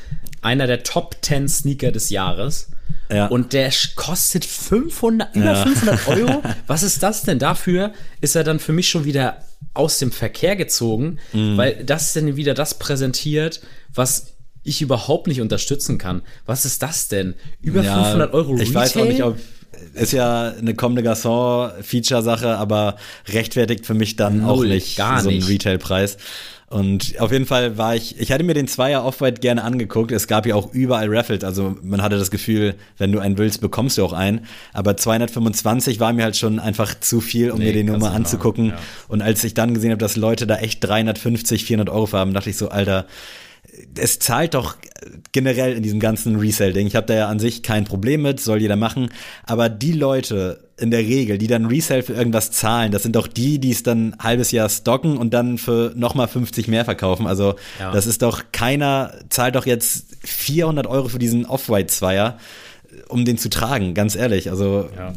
Speaker 1: einer der Top 10 Sneaker des Jahres. Ja. Und der kostet 500, über ja. 500 Euro. Was ist das denn? Dafür ist er dann für mich schon wieder aus dem Verkehr gezogen, mhm. weil das denn wieder das präsentiert, was ich überhaupt nicht unterstützen kann. Was ist das denn? Über ja, 500 Euro
Speaker 2: Retail? Ich weiß auch nicht, ob ist ja eine kommende Garçon-Feature-Sache, aber rechtfertigt für mich dann Null, auch nicht
Speaker 1: gar
Speaker 2: so einen Retailpreis. Und auf jeden Fall war ich, ich hatte mir den Zweier Off-White gerne angeguckt. Es gab ja auch überall Raffles, also man hatte das Gefühl, wenn du einen willst, bekommst du auch einen. Aber 225 war mir halt schon einfach zu viel, um nee, mir den nur mal anzugucken. Ja. Und als ich dann gesehen habe, dass Leute da echt 350, 400 Euro haben, dachte ich so, Alter, es zahlt doch generell in diesem ganzen Resale-Ding. Ich habe da ja an sich kein Problem mit, soll jeder machen. Aber die Leute in der Regel, die dann Resale für irgendwas zahlen, das sind doch die, die es dann ein halbes Jahr stocken und dann für nochmal 50 mehr verkaufen. Also ja. das ist doch keiner, zahlt doch jetzt 400 Euro für diesen Off-White-Zweier, um den zu tragen, ganz ehrlich. Also ja.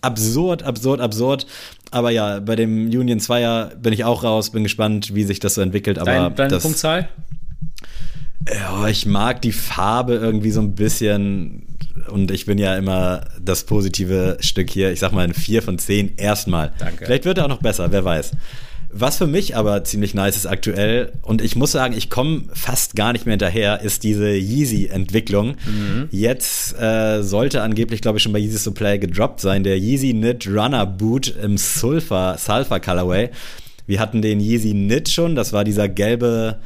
Speaker 2: absurd, absurd, absurd. Aber ja, bei dem Union Zweier bin ich auch raus, bin gespannt, wie sich das so entwickelt. Aber
Speaker 1: Dein, deine Punktzahl?
Speaker 2: Ja, ich mag die Farbe irgendwie so ein bisschen und ich bin ja immer das positive Stück hier. Ich sag mal ein 4 von 10 erstmal.
Speaker 1: Danke.
Speaker 2: Vielleicht wird er auch noch besser, wer weiß. Was für mich aber ziemlich nice ist aktuell, und ich muss sagen, ich komme fast gar nicht mehr hinterher, ist diese Yeezy-Entwicklung. Mhm. Jetzt äh, sollte angeblich, glaube ich, schon bei Yeezy Supply gedroppt sein, der Yeezy Knit Runner Boot im Sulfur, Sulfur Colorway. Wir hatten den Yeezy Knit schon, das war dieser gelbe,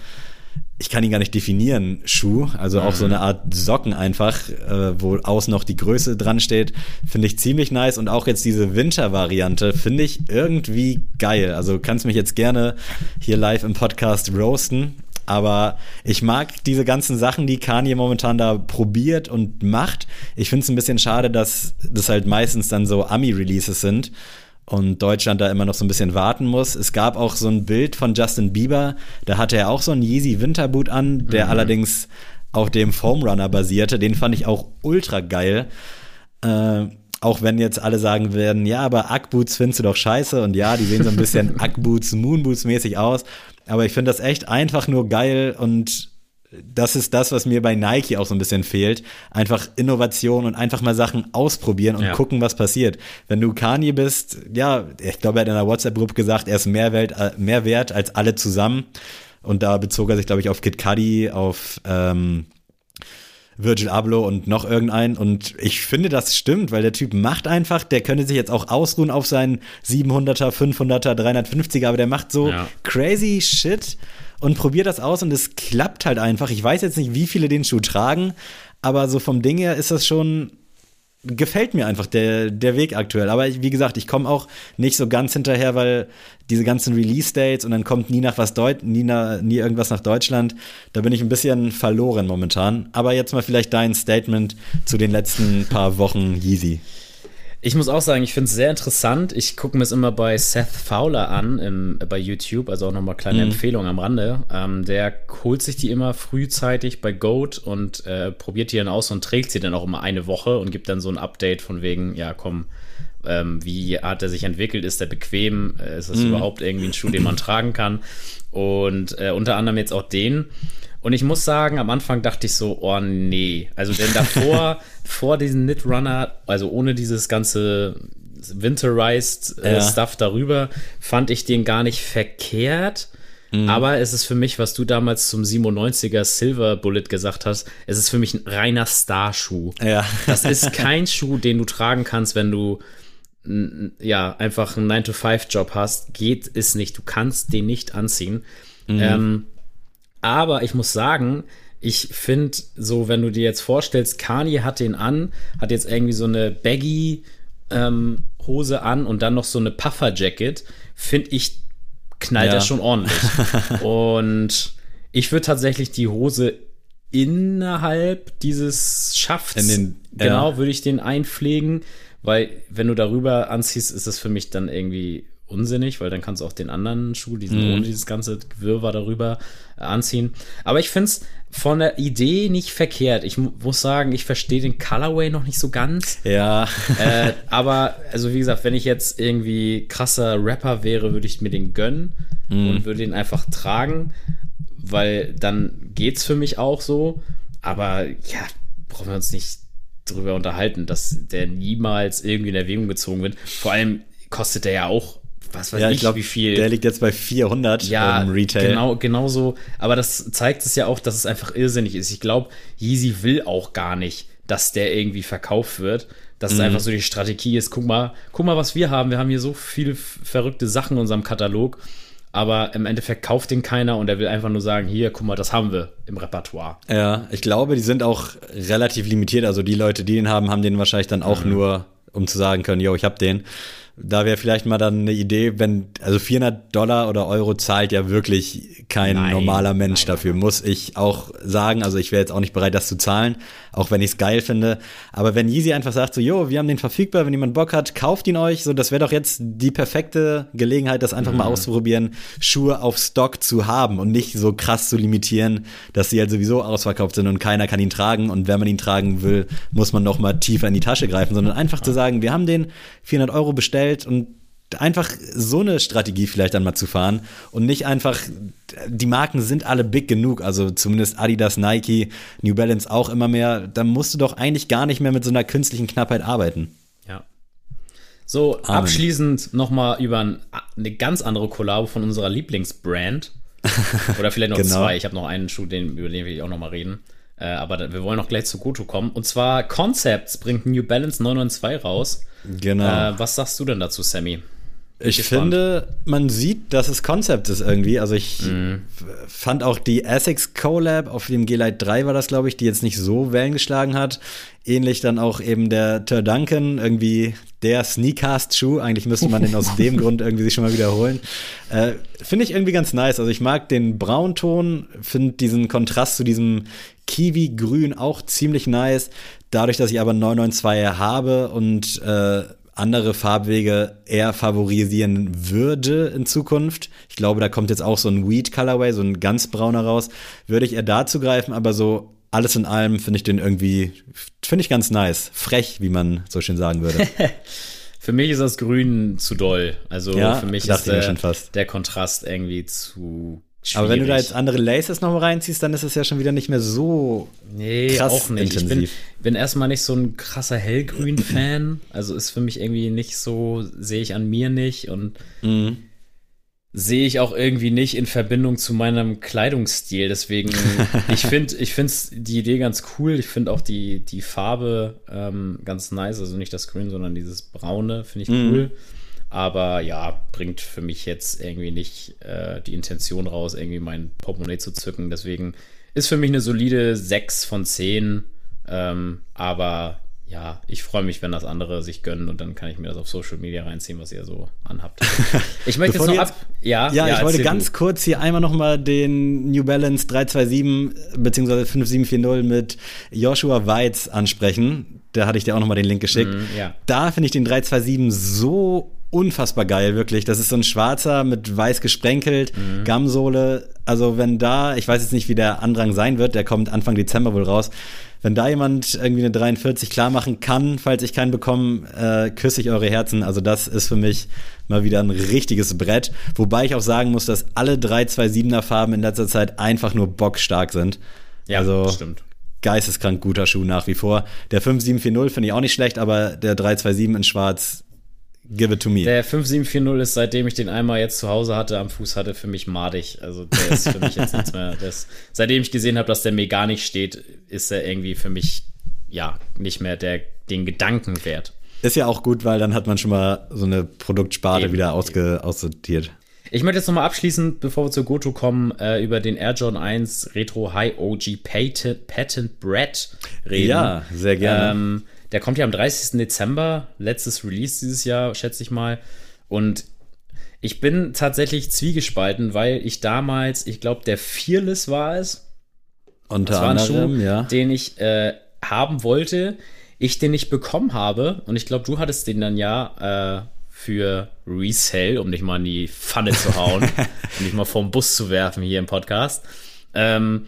Speaker 2: ich kann ihn gar nicht definieren, Schuh. Also auch so eine Art Socken einfach, äh, wo außen noch die Größe dran steht. Finde ich ziemlich nice. Und auch jetzt diese Winter-Variante finde ich irgendwie geil. Also kannst mich jetzt gerne hier live im Podcast roasten. Aber ich mag diese ganzen Sachen, die Kanye momentan da probiert und macht. Ich finde es ein bisschen schade, dass das halt meistens dann so Ami-Releases sind und Deutschland da immer noch so ein bisschen warten muss. Es gab auch so ein Bild von Justin Bieber, da hatte er auch so einen Yeezy Winterboot an, der mhm. allerdings auf dem Foam Runner basierte. Den fand ich auch ultra geil. Äh, auch wenn jetzt alle sagen werden, ja, aber Ackboots findest du doch scheiße und ja, die sehen so ein bisschen Ackboots, Moonboots mäßig aus. Aber ich finde das echt einfach nur geil und das ist das, was mir bei Nike auch so ein bisschen fehlt. Einfach Innovation und einfach mal Sachen ausprobieren und ja. gucken, was passiert. Wenn du Kanye bist, ja, ich glaube, er hat in einer WhatsApp-Gruppe gesagt, er ist mehr, Welt, äh, mehr wert als alle zusammen. Und da bezog er sich, glaube ich, auf Kid Cudi, auf ähm, Virgil Abloh und noch irgendeinen. Und ich finde, das stimmt, weil der Typ macht einfach, der könnte sich jetzt auch ausruhen auf seinen 700er, 500er, 350er, aber der macht so ja. crazy Shit und probiert das aus und es klappt halt einfach. Ich weiß jetzt nicht, wie viele den Schuh tragen, aber so vom Ding her ist das schon gefällt mir einfach der, der Weg aktuell. Aber ich, wie gesagt, ich komme auch nicht so ganz hinterher, weil diese ganzen Release-Dates und dann kommt nie nach was Deut nie, na, nie irgendwas nach Deutschland. Da bin ich ein bisschen verloren momentan. Aber jetzt mal vielleicht dein Statement zu den letzten paar Wochen Yeezy.
Speaker 1: Ich muss auch sagen, ich finde es sehr interessant. Ich gucke mir es immer bei Seth Fowler an im, bei YouTube, also auch nochmal kleine mhm. Empfehlung am Rande. Ähm, der holt sich die immer frühzeitig bei Goat und äh, probiert die dann aus und trägt sie dann auch immer eine Woche und gibt dann so ein Update von wegen, ja komm, ähm, wie hat er sich entwickelt, ist er bequem, äh, ist das mhm. überhaupt irgendwie ein Schuh, den man tragen kann und äh, unter anderem jetzt auch den. Und ich muss sagen, am Anfang dachte ich so, oh nee. Also denn davor, vor diesem Knit Runner, also ohne dieses ganze Winterized äh, ja. Stuff darüber, fand ich den gar nicht verkehrt. Mhm. Aber es ist für mich, was du damals zum 97er Silver Bullet gesagt hast, es ist für mich ein reiner Starschuh.
Speaker 2: Ja.
Speaker 1: Das ist kein Schuh, den du tragen kannst, wenn du ja einfach einen 9-to-5-Job hast. Geht es nicht. Du kannst den nicht anziehen. Mhm. Ähm, aber ich muss sagen, ich finde, so, wenn du dir jetzt vorstellst, Kanye hat den an, hat jetzt irgendwie so eine Baggy ähm, Hose an und dann noch so eine Puffer-Jacket, finde ich, knallt ja. er schon ordentlich. und ich würde tatsächlich die Hose innerhalb dieses Schafts, den, genau, ja. würde ich den einpflegen, weil wenn du darüber anziehst, ist das für mich dann irgendwie unsinnig, weil dann kannst du auch den anderen Schuh, diesen mhm. ohne dieses ganze Wirrwarr darüber äh, anziehen. Aber ich finde es von der Idee nicht verkehrt. Ich muss sagen, ich verstehe den Colorway noch nicht so ganz.
Speaker 2: Ja.
Speaker 1: äh, aber, also wie gesagt, wenn ich jetzt irgendwie krasser Rapper wäre, würde ich mir den gönnen mhm. und würde ihn einfach tragen, weil dann geht's für mich auch so. Aber ja, brauchen wir uns nicht drüber unterhalten, dass der niemals irgendwie in Erwägung gezogen wird. Vor allem kostet der ja auch was weiß
Speaker 2: ja, ich, ich glaub, wie viel. Der liegt jetzt bei 400
Speaker 1: ja, im Retail. Genau, genau so. Aber das zeigt es ja auch, dass es einfach irrsinnig ist. Ich glaube, Yeezy will auch gar nicht, dass der irgendwie verkauft wird. Dass mhm. es einfach so die Strategie ist. Guck mal, guck mal, was wir haben. Wir haben hier so viele verrückte Sachen in unserem Katalog. Aber im Endeffekt kauft den keiner und er will einfach nur sagen, hier, guck mal, das haben wir im Repertoire.
Speaker 2: Ja, ich glaube, die sind auch relativ limitiert. Also die Leute, die den haben, haben den wahrscheinlich dann auch mhm. nur, um zu sagen können, yo, ich hab den da wäre vielleicht mal dann eine Idee, wenn, also 400 Dollar oder Euro zahlt ja wirklich kein nein, normaler Mensch nein, dafür, muss ich auch sagen. Also ich wäre jetzt auch nicht bereit, das zu zahlen, auch wenn ich es geil finde. Aber wenn Yeezy einfach sagt so, jo, wir haben den verfügbar, wenn jemand Bock hat, kauft ihn euch. So, das wäre doch jetzt die perfekte Gelegenheit, das einfach mhm. mal auszuprobieren, Schuhe auf Stock zu haben und nicht so krass zu limitieren, dass sie halt sowieso ausverkauft sind und keiner kann ihn tragen. Und wenn man ihn tragen will, muss man noch mal tiefer in die Tasche greifen, sondern einfach ja. zu sagen, wir haben den 400 Euro bestellt und einfach so eine Strategie vielleicht dann mal zu fahren und nicht einfach, die Marken sind alle big genug, also zumindest Adidas, Nike, New Balance auch immer mehr, da musst du doch eigentlich gar nicht mehr mit so einer künstlichen Knappheit arbeiten.
Speaker 1: Ja. So, Amen. abschließend nochmal über ein, eine ganz andere Kollabo von unserer Lieblingsbrand. Oder vielleicht noch genau. zwei. Ich habe noch einen Schuh, den, über den will ich auch nochmal reden. Äh, aber wir wollen noch gleich zu Goto kommen. Und zwar Concepts bringt New Balance 992 raus.
Speaker 2: Genau.
Speaker 1: Äh, was sagst du denn dazu, Sammy?
Speaker 2: Ich finde, man sieht, dass es Konzept ist irgendwie. Also ich mm. fand auch die Essex Collab auf dem G-Lite 3 war das, glaube ich, die jetzt nicht so Wellen geschlagen hat. Ähnlich dann auch eben der Tur Duncan, irgendwie der Sneakast-Schuh. Eigentlich müsste man den aus dem Grund irgendwie sich schon mal wiederholen. Äh, finde ich irgendwie ganz nice. Also ich mag den Braunton, finde diesen Kontrast zu diesem Kiwi-Grün auch ziemlich nice. Dadurch, dass ich aber 992 habe und äh, andere Farbwege eher favorisieren würde in Zukunft. Ich glaube, da kommt jetzt auch so ein Weed Colorway, so ein ganz brauner raus. Würde ich eher dazu greifen, aber so alles in allem finde ich den irgendwie, finde ich ganz nice. Frech, wie man so schön sagen würde.
Speaker 1: für mich ist das Grün zu doll. Also ja, für mich ist der, der, Kontrast irgendwie zu
Speaker 2: Aber wenn du da jetzt andere Laces noch mal reinziehst, dann ist es ja schon wieder nicht mehr so
Speaker 1: nee, krass auch nicht. Intensiv. Ich bin, bin erstmal nicht so ein krasser Hellgrün-Fan. Also ist für mich irgendwie nicht so, sehe ich an mir nicht und mhm. sehe ich auch irgendwie nicht in Verbindung zu meinem Kleidungsstil. Deswegen, ich finde ich die Idee ganz cool. Ich finde auch die, die Farbe ähm, ganz nice. Also nicht das Grün, sondern dieses Braune finde ich mhm. cool. Aber ja, bringt für mich jetzt irgendwie nicht äh, die Intention raus, irgendwie mein Portemonnaie zu zücken. Deswegen ist für mich eine solide 6 von 10. Ähm, aber ja, ich freue mich, wenn das andere sich gönnen und dann kann ich mir das auf Social Media reinziehen, was ihr so anhabt. Ich möchte jetzt noch ab.
Speaker 2: Ja, ja, ja ich wollte ganz du. kurz hier einmal noch mal den New Balance 327 bzw. 5740 mit Joshua Weitz ansprechen. Da hatte ich dir auch noch mal den Link geschickt. Mm, ja. Da finde ich den 327 so unfassbar geil, wirklich. Das ist so ein schwarzer mit weiß gesprenkelt, mhm. Gamsohle. Also wenn da, ich weiß jetzt nicht, wie der Andrang sein wird, der kommt Anfang Dezember wohl raus. Wenn da jemand irgendwie eine 43 klar machen kann, falls ich keinen bekomme, äh, küsse ich eure Herzen. Also das ist für mich mal wieder ein richtiges Brett. Wobei ich auch sagen muss, dass alle 327er Farben in letzter Zeit einfach nur bockstark sind. Ja, also, stimmt geisteskrank guter Schuh nach wie vor. Der 5740 finde ich auch nicht schlecht, aber der 327 in schwarz Give it to me.
Speaker 1: Der 5740 ist, seitdem ich den einmal jetzt zu Hause hatte, am Fuß hatte, für mich madig. Also der ist für mich jetzt nichts mehr. Das, seitdem ich gesehen habe, dass der mir gar nicht steht, ist er irgendwie für mich ja nicht mehr der, den Gedanken wert.
Speaker 2: Ist ja auch gut, weil dann hat man schon mal so eine Produktsparte eben, wieder ausge, aussortiert.
Speaker 1: Ich möchte jetzt nochmal abschließend, bevor wir zur Goto kommen, äh, über den Air John 1 Retro High OG Patent, Patent Bread reden.
Speaker 2: Ja, sehr gerne.
Speaker 1: Ähm, der kommt ja am 30. Dezember, letztes Release dieses Jahr, schätze ich mal. Und ich bin tatsächlich zwiegespalten, weil ich damals, ich glaube, der Fearless war es.
Speaker 2: Unter das war ein anderem, Schuh, ja.
Speaker 1: den ich äh, haben wollte, ich den nicht bekommen habe. Und ich glaube, du hattest den dann ja äh, für Resale, um dich mal in die Pfanne zu hauen um dich mal vom Bus zu werfen hier im Podcast. Ähm,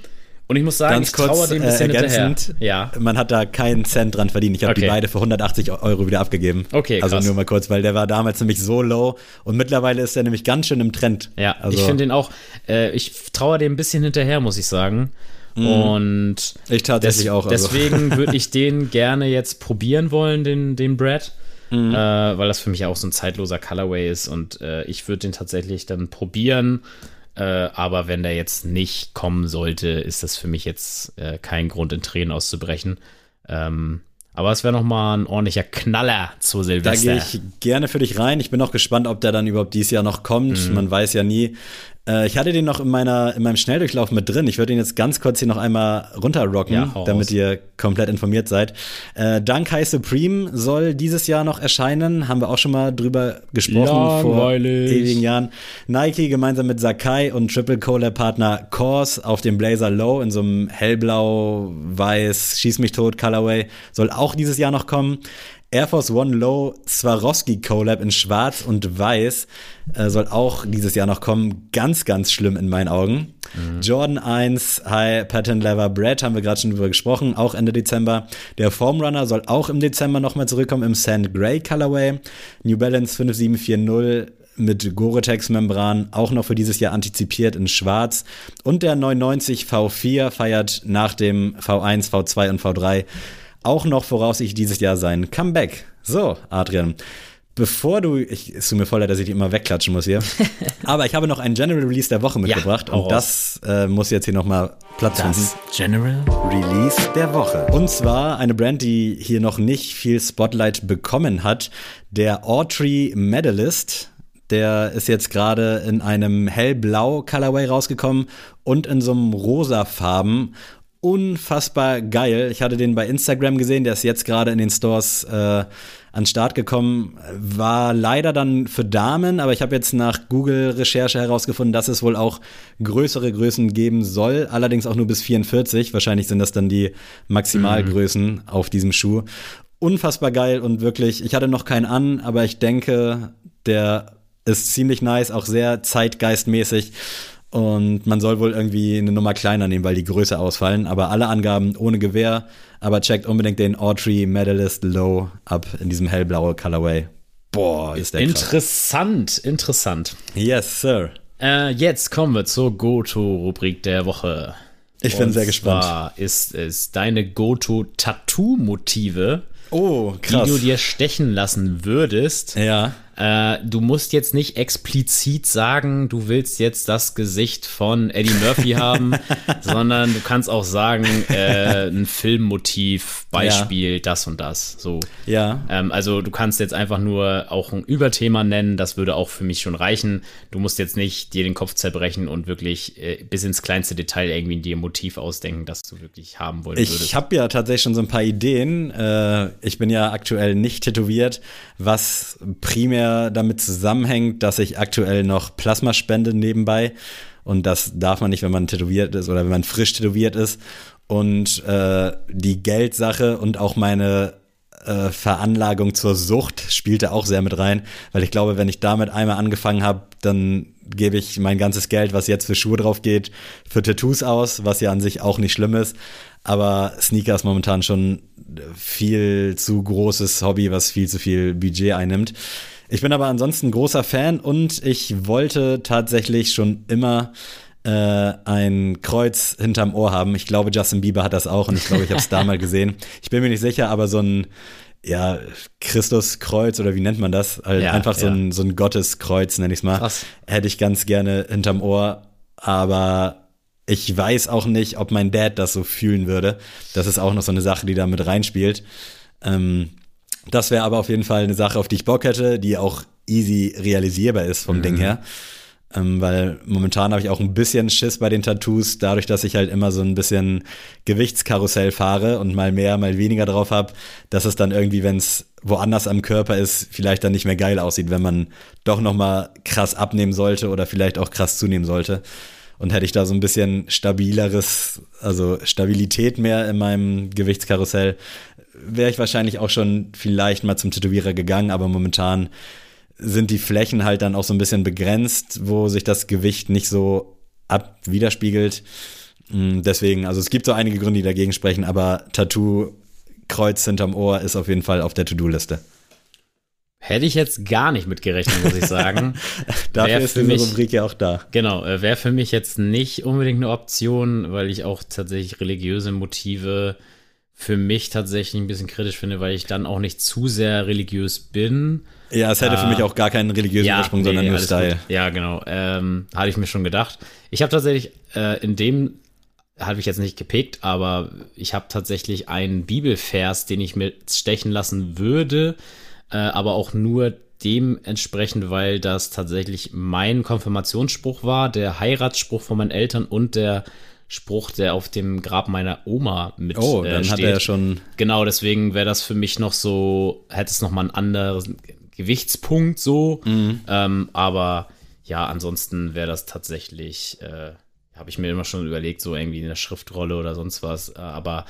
Speaker 1: und ich muss sagen,
Speaker 2: Ganz ich traue dem ein bisschen äh,
Speaker 1: ergänzend,
Speaker 2: Ja. Man hat da keinen Cent dran verdient. Ich habe okay. die beide für 180 Euro wieder abgegeben.
Speaker 1: Okay,
Speaker 2: also krass. Also nur mal kurz, weil der war damals nämlich so low und mittlerweile ist er nämlich ganz schön im Trend.
Speaker 1: Ja,
Speaker 2: also,
Speaker 1: ich finde den auch, äh, ich traue dem ein bisschen hinterher, muss ich sagen. Mm. Und
Speaker 2: ich tatsächlich des, auch.
Speaker 1: Also. Deswegen würde ich den gerne jetzt probieren wollen, den, den Brad. Mhm. Äh, weil das für mich auch so ein zeitloser Colorway ist und äh, ich würde den tatsächlich dann probieren äh, aber wenn der jetzt nicht kommen sollte, ist das für mich jetzt äh, kein Grund, in Tränen auszubrechen. Ähm, aber es wäre noch mal ein ordentlicher Knaller zu Silvester.
Speaker 2: Da gehe ich gerne für dich rein. Ich bin auch gespannt, ob der dann überhaupt dieses Jahr noch kommt. Mhm. Man weiß ja nie. Äh, ich hatte den noch in, meiner, in meinem Schnelldurchlauf mit drin. Ich würde ihn jetzt ganz kurz hier noch einmal runterrocken, ja, damit aus. ihr komplett informiert seid. Äh, Dank High Supreme soll dieses Jahr noch erscheinen. Haben wir auch schon mal drüber gesprochen
Speaker 1: Langweilig.
Speaker 2: vor ewigen Jahren. Nike gemeinsam mit Sakai und Triple Collab Partner Kors auf dem Blazer Low in so einem hellblau, weiß, schieß mich tot Colorway soll auch dieses Jahr noch kommen. Air Force One Low Swarovski Collab in Schwarz und Weiß äh, soll auch dieses Jahr noch kommen. Ganz, ganz schlimm in meinen Augen. Mhm. Jordan 1 High Pattern Leather Bread haben wir gerade schon drüber gesprochen, auch Ende Dezember. Der Foam Runner soll auch im Dezember nochmal zurückkommen im Sand Gray Colorway. New Balance 5740 mit Gore-Tex-Membran, auch noch für dieses Jahr antizipiert in Schwarz. Und der 990 V4 feiert nach dem V1, V2 und V3 auch noch voraussichtlich dieses Jahr sein Comeback. So, Adrian. Bevor du, ich, es tut mir voll leid, dass ich dich immer wegklatschen muss hier, aber ich habe noch einen General Release der Woche mitgebracht ja, und das äh, muss jetzt hier nochmal Platz das finden.
Speaker 1: General
Speaker 2: Release der Woche. Und zwar eine Brand, die hier noch nicht viel Spotlight bekommen hat, der Autry Medalist. Der ist jetzt gerade in einem hellblau Colorway rausgekommen und in so einem rosa Farben unfassbar geil. Ich hatte den bei Instagram gesehen, der ist jetzt gerade in den Stores äh, an den Start gekommen. War leider dann für Damen, aber ich habe jetzt nach Google-Recherche herausgefunden, dass es wohl auch größere Größen geben soll, allerdings auch nur bis 44. Wahrscheinlich sind das dann die Maximalgrößen mhm. auf diesem Schuh. Unfassbar geil und wirklich, ich hatte noch keinen an, aber ich denke, der ist ziemlich nice, auch sehr zeitgeistmäßig. Und man soll wohl irgendwie eine Nummer kleiner nehmen, weil die Größe ausfallen. Aber alle Angaben ohne Gewehr. Aber checkt unbedingt den Autry Medalist Low ab in diesem hellblaue Colorway. Boah, ist der
Speaker 1: Interessant, krass. interessant.
Speaker 2: Yes, sir.
Speaker 1: Äh, jetzt kommen wir zur Goto-Rubrik der Woche.
Speaker 2: Ich bin sehr gespannt.
Speaker 1: Zwar ist es deine Goto-Tattoo-Motive,
Speaker 2: Oh,
Speaker 1: die du dir stechen lassen würdest.
Speaker 2: ja.
Speaker 1: Äh, du musst jetzt nicht explizit sagen, du willst jetzt das Gesicht von Eddie Murphy haben, sondern du kannst auch sagen, äh, ein Filmmotiv, Beispiel, das und das. So.
Speaker 2: Ja.
Speaker 1: Ähm, also du kannst jetzt einfach nur auch ein Überthema nennen, das würde auch für mich schon reichen. Du musst jetzt nicht dir den Kopf zerbrechen und wirklich äh, bis ins kleinste Detail irgendwie dir ein Motiv ausdenken, das du wirklich haben wollen würdest.
Speaker 2: Ich habe ja tatsächlich schon so ein paar Ideen. Äh, ich bin ja aktuell nicht tätowiert, was primär damit zusammenhängt, dass ich aktuell noch Plasma spende nebenbei. Und das darf man nicht, wenn man tätowiert ist oder wenn man frisch tätowiert ist. Und äh, die Geldsache und auch meine äh, Veranlagung zur Sucht spielte auch sehr mit rein, weil ich glaube, wenn ich damit einmal angefangen habe, dann gebe ich mein ganzes Geld, was jetzt für Schuhe drauf geht, für Tattoos aus, was ja an sich auch nicht schlimm ist. Aber Sneaker ist momentan schon viel zu großes Hobby, was viel zu viel Budget einnimmt. Ich bin aber ansonsten großer Fan und ich wollte tatsächlich schon immer äh, ein Kreuz hinterm Ohr haben. Ich glaube, Justin Bieber hat das auch und ich glaube, ich habe es da mal gesehen. Ich bin mir nicht sicher, aber so ein ja, Christuskreuz oder wie nennt man das? Also
Speaker 1: Ja,
Speaker 2: einfach so,
Speaker 1: ja.
Speaker 2: ein, so ein Gotteskreuz, nenne ich es mal.
Speaker 1: Krass.
Speaker 2: Hätte ich ganz gerne hinterm Ohr, aber ich weiß auch nicht, ob mein Dad das so fühlen würde. Das ist auch noch so eine Sache, die da mit reinspielt. Ähm, das wäre aber auf jeden Fall eine Sache, auf die ich Bock hätte, die auch easy realisierbar ist vom Ding her. Ähm, weil momentan habe ich auch ein bisschen Schiss bei den Tattoos, dadurch, dass ich halt immer so ein bisschen Gewichtskarussell fahre und mal mehr, mal weniger drauf habe, dass es dann irgendwie, wenn es woanders am Körper ist, vielleicht dann nicht mehr geil aussieht, wenn man doch noch mal krass abnehmen sollte oder vielleicht auch krass zunehmen sollte. Und hätte ich da so ein bisschen stabileres, also Stabilität mehr in meinem Gewichtskarussell, wäre ich wahrscheinlich auch schon vielleicht mal zum Tätowierer gegangen, aber momentan sind die Flächen halt dann auch so ein bisschen begrenzt, wo sich das Gewicht nicht so ab widerspiegelt. Mm, Deswegen, also es gibt so einige Gründe, die dagegen sprechen, aber Tattoo, Kreuz hinterm Ohr ist auf jeden Fall auf der To-Do-Liste.
Speaker 1: Hätte ich jetzt gar nicht mitgerechnet, muss ich sagen.
Speaker 2: Dafür
Speaker 1: Wär
Speaker 2: ist
Speaker 1: für
Speaker 2: diese
Speaker 1: mich-
Speaker 2: Rubrik ja auch da.
Speaker 1: Genau, äh, wäre für mich jetzt nicht unbedingt eine Option, weil ich auch tatsächlich religiöse Motive für mich tatsächlich ein bisschen kritisch finde, weil ich dann auch nicht zu sehr religiös bin.
Speaker 2: Ja, es hätte für
Speaker 1: Ah.
Speaker 2: mich auch gar keinen religiösen Ursprung, sondern nur Style.
Speaker 1: gut. Ja, genau. Ähm, hatte ich mir schon gedacht. Ich habe tatsächlich äh, in dem habe ich jetzt nicht gepickt, aber ich habe tatsächlich einen Bibelvers, den ich mir stechen lassen würde, äh, aber auch nur dementsprechend, weil das tatsächlich mein Konfirmationsspruch war, der Heiratsspruch von meinen Eltern und der Spruch, der auf dem Grab meiner Oma mit
Speaker 2: Oh,
Speaker 1: äh,
Speaker 2: dann
Speaker 1: steht.
Speaker 2: hat er schon.
Speaker 1: Genau, deswegen wäre das für mich noch so, hätte es noch mal einen anderen Gewichtspunkt so. Ähm, aber ja, ansonsten wäre das tatsächlich, äh, habe ich mir immer schon überlegt, so irgendwie in der Schriftrolle oder sonst was. Äh, aber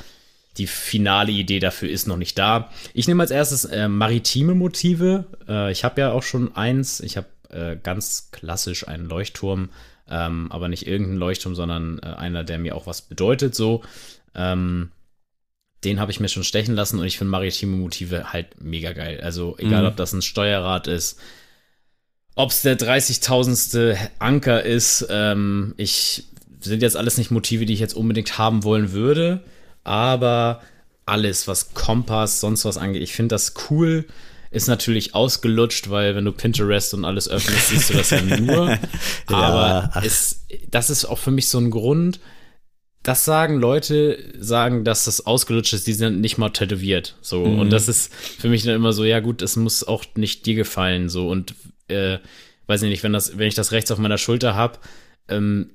Speaker 1: die finale Idee dafür ist noch nicht da. Ich nehme als erstes äh, maritime Motive. Äh, ich habe ja auch schon eins. Ich habe äh, ganz klassisch einen Leuchtturm, ähm, aber nicht irgendeinen Leuchtturm, sondern äh, einer, der mir auch was bedeutet. So. Ähm, den habe ich mir schon stechen lassen und ich finde maritime Motive halt mega geil. Also egal,
Speaker 2: Mhm.
Speaker 1: ob das ein Steuerrad ist, ob es der 30.000. Anker ist, ähm, ich sind jetzt alles nicht Motive, die ich jetzt unbedingt haben wollen würde, aber alles, was Kompass, sonst was angeht, ich finde das cool. Ist natürlich ausgelutscht, weil wenn du Pinterest und alles öffnest, siehst du das ja nur. Aber
Speaker 2: ach.
Speaker 1: es, das ist auch für mich so ein Grund, das sagen Leute, sagen, dass das ausgelutscht ist, die sind nicht mal tätowiert. So.
Speaker 2: Mhm.
Speaker 1: Und das ist für mich dann immer so, ja gut, es muss auch nicht dir gefallen. So. Und äh, weiß ich nicht, wenn das, wenn ich das rechts auf meiner Schulter habe, ähm,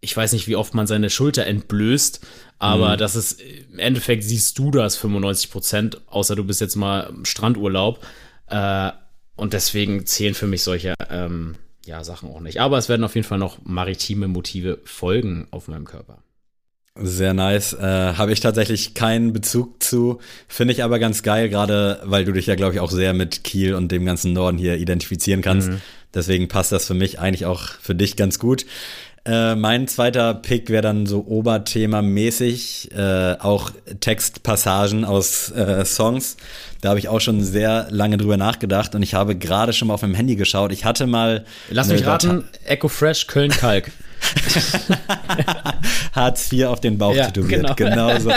Speaker 1: ich weiß nicht, wie oft man seine Schulter entblößt, aber
Speaker 2: Mhm.
Speaker 1: das ist, im Endeffekt siehst du das 95 Prozent, außer du bist jetzt mal im Strandurlaub. Äh, und deswegen zählen für mich solche ähm, ja, Sachen auch nicht. Aber es werden auf jeden Fall noch maritime Motive folgen auf meinem Körper.
Speaker 2: Sehr nice. Äh, Habe ich tatsächlich keinen Bezug zu. Finde ich aber ganz geil, gerade weil du dich ja, glaube ich, auch sehr mit Kiel und dem ganzen Norden hier identifizieren kannst. Deswegen passt das für mich eigentlich auch für dich ganz gut. Äh, mein zweiter Pick wäre dann so Oberthema-mäßig, äh, auch Textpassagen aus äh, Songs. Da habe ich auch schon sehr lange drüber nachgedacht und ich habe gerade schon mal auf meinem Handy geschaut. Ich hatte mal.
Speaker 1: Lass mich raten, Echo Fresh Köln-Kalk.
Speaker 2: Hartz IV auf den Bauch ja, tätowiert. Genau, genau so.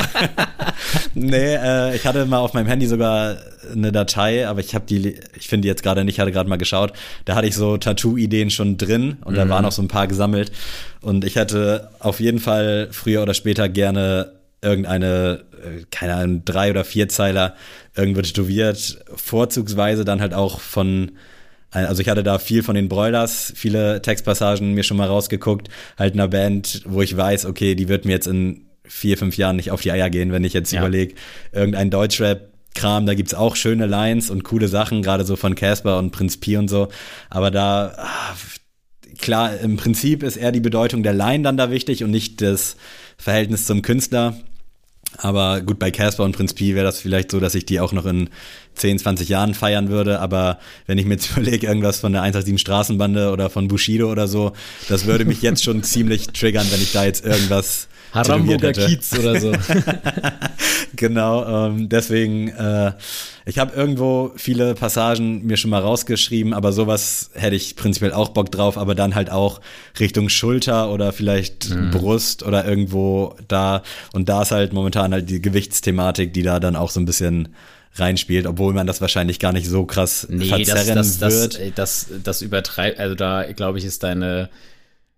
Speaker 2: nee, äh, ich hatte mal auf meinem Handy sogar eine Datei, aber ich habe die, ich finde die jetzt gerade nicht, hatte gerade mal geschaut. Da hatte ich so Tattoo-Ideen schon drin und mhm. da waren auch so ein paar gesammelt. Und ich hätte auf jeden Fall früher oder später gerne irgendeine, äh, keine Ahnung, drei oder vier Zeiler irgendwo tätowiert, vorzugsweise dann halt auch von also ich hatte da viel von den Broilers, viele Textpassagen mir schon mal rausgeguckt, halt einer Band, wo ich weiß, okay, die wird mir jetzt in vier, fünf Jahren nicht auf die Eier gehen, wenn ich jetzt ja. überlege, irgendein Deutschrap Kram, da gibt's auch schöne Lines und coole Sachen, gerade so von Casper und Prinz Pi und so. Aber da, ah, klar, im Prinzip ist eher die Bedeutung der Line dann da wichtig und nicht das Verhältnis zum Künstler. Aber gut, bei Casper und Prinz Pi wäre das vielleicht so, dass ich die auch noch in 10, 20 Jahren feiern würde. Aber wenn ich mir jetzt überlege, irgendwas von der 187 Straßenbande oder von Bushido oder so, das würde mich jetzt schon ziemlich triggern, wenn ich da jetzt irgendwas
Speaker 1: Haramburger Kiez oder so.
Speaker 2: genau, ähm, deswegen, äh, ich habe irgendwo viele Passagen mir schon mal rausgeschrieben, aber sowas hätte ich prinzipiell auch Bock drauf, aber dann halt auch Richtung Schulter oder vielleicht mhm. Brust oder irgendwo da. Und da ist halt momentan halt die Gewichtsthematik, die da dann auch so ein bisschen reinspielt, obwohl man das wahrscheinlich gar nicht so krass nee, verzerren
Speaker 1: das, das,
Speaker 2: wird.
Speaker 1: Das, das, das übertreibt, also da glaube ich, ist deine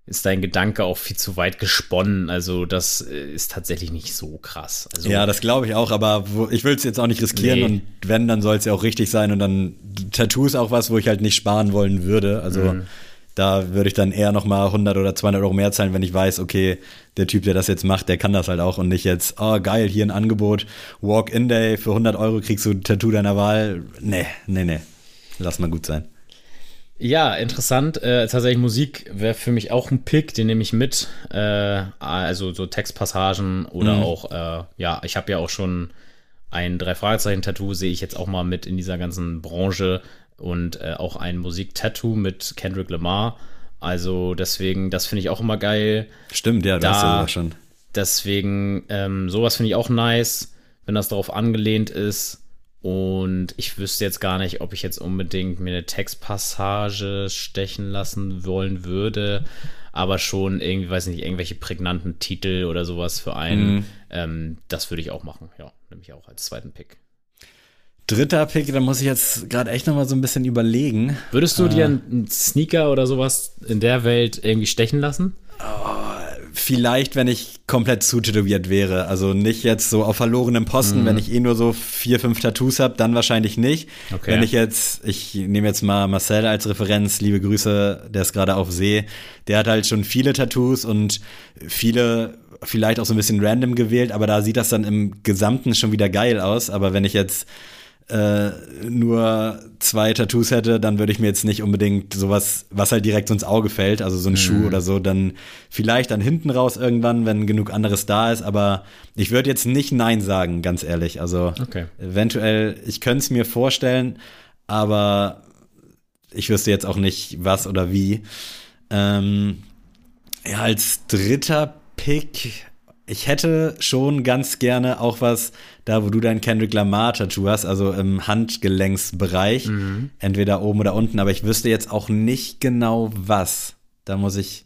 Speaker 1: ist dein Gedanke auch viel zu weit gesponnen. Also das äh, ist tatsächlich nicht so krass. Also,
Speaker 2: ja, das glaube ich auch, aber wo, ich will es jetzt auch nicht riskieren nee. und wenn, dann soll es ja auch richtig sein und dann Tattoo ist auch was, wo ich halt nicht sparen wollen würde. Also mhm. Da würde ich dann eher noch mal 100 oder 200 Euro mehr zahlen, wenn ich weiß, okay, der Typ, der das jetzt macht, der kann das halt auch und nicht jetzt, oh geil, hier ein Angebot, Walk-in-Day für 100 Euro kriegst du ein Tattoo deiner Wahl. Nee, nee, nee, lass mal gut sein.
Speaker 1: Ja, interessant. Äh, tatsächlich Musik wäre für mich auch ein Pick, den nehme ich mit. Äh, also so Textpassagen oder mhm. auch, äh, ja, ich habe ja auch schon ein Drei-Fragezeichen-Tattoo, sehe ich jetzt auch mal mit in dieser ganzen Branche und äh, auch ein Musik-Tattoo mit Kendrick Lamar. Also deswegen, das finde ich auch immer geil.
Speaker 2: Stimmt, ja, das da, ist ja schon.
Speaker 1: Deswegen, ähm, sowas finde ich auch nice, wenn das darauf angelehnt ist. Und ich wüsste jetzt gar nicht, ob ich jetzt unbedingt mir eine Textpassage stechen lassen wollen würde, aber schon irgendwie, weiß nicht, irgendwelche prägnanten Titel oder sowas für einen. Mhm. Ähm, das würde ich auch machen, ja, nämlich auch als zweiten Pick.
Speaker 2: Dritter Pick, da muss ich jetzt gerade echt nochmal so ein bisschen überlegen.
Speaker 1: Würdest du äh, dir einen Sneaker oder sowas in der Welt irgendwie stechen lassen?
Speaker 2: Oh, vielleicht, wenn ich komplett zutätowiert wäre. Also nicht jetzt so auf verlorenem Posten, mhm. wenn ich eh nur so vier, fünf Tattoos habe, dann wahrscheinlich nicht. Okay. Wenn ich jetzt, ich nehme jetzt mal Marcel als Referenz, liebe Grüße, der ist gerade auf See, der hat halt schon viele Tattoos und viele vielleicht auch so ein bisschen random gewählt, aber da sieht das dann im Gesamten schon wieder geil aus. Aber wenn ich jetzt äh, nur zwei Tattoos hätte, dann würde ich mir jetzt nicht unbedingt sowas, was halt direkt so ins Auge fällt, also so ein mhm. Schuh oder so, dann vielleicht dann hinten raus irgendwann, wenn genug anderes da ist, aber ich würde jetzt nicht Nein sagen, ganz ehrlich. Also okay. eventuell, ich könnte es mir vorstellen, aber ich wüsste jetzt auch nicht, was oder wie. Ähm, ja, als dritter Pick ich hätte schon ganz gerne auch was, da wo du dein Kendrick Lamar-Tattoo hast, also im Handgelenksbereich, mhm. entweder oben oder unten, aber ich wüsste jetzt auch nicht genau was. Da muss ich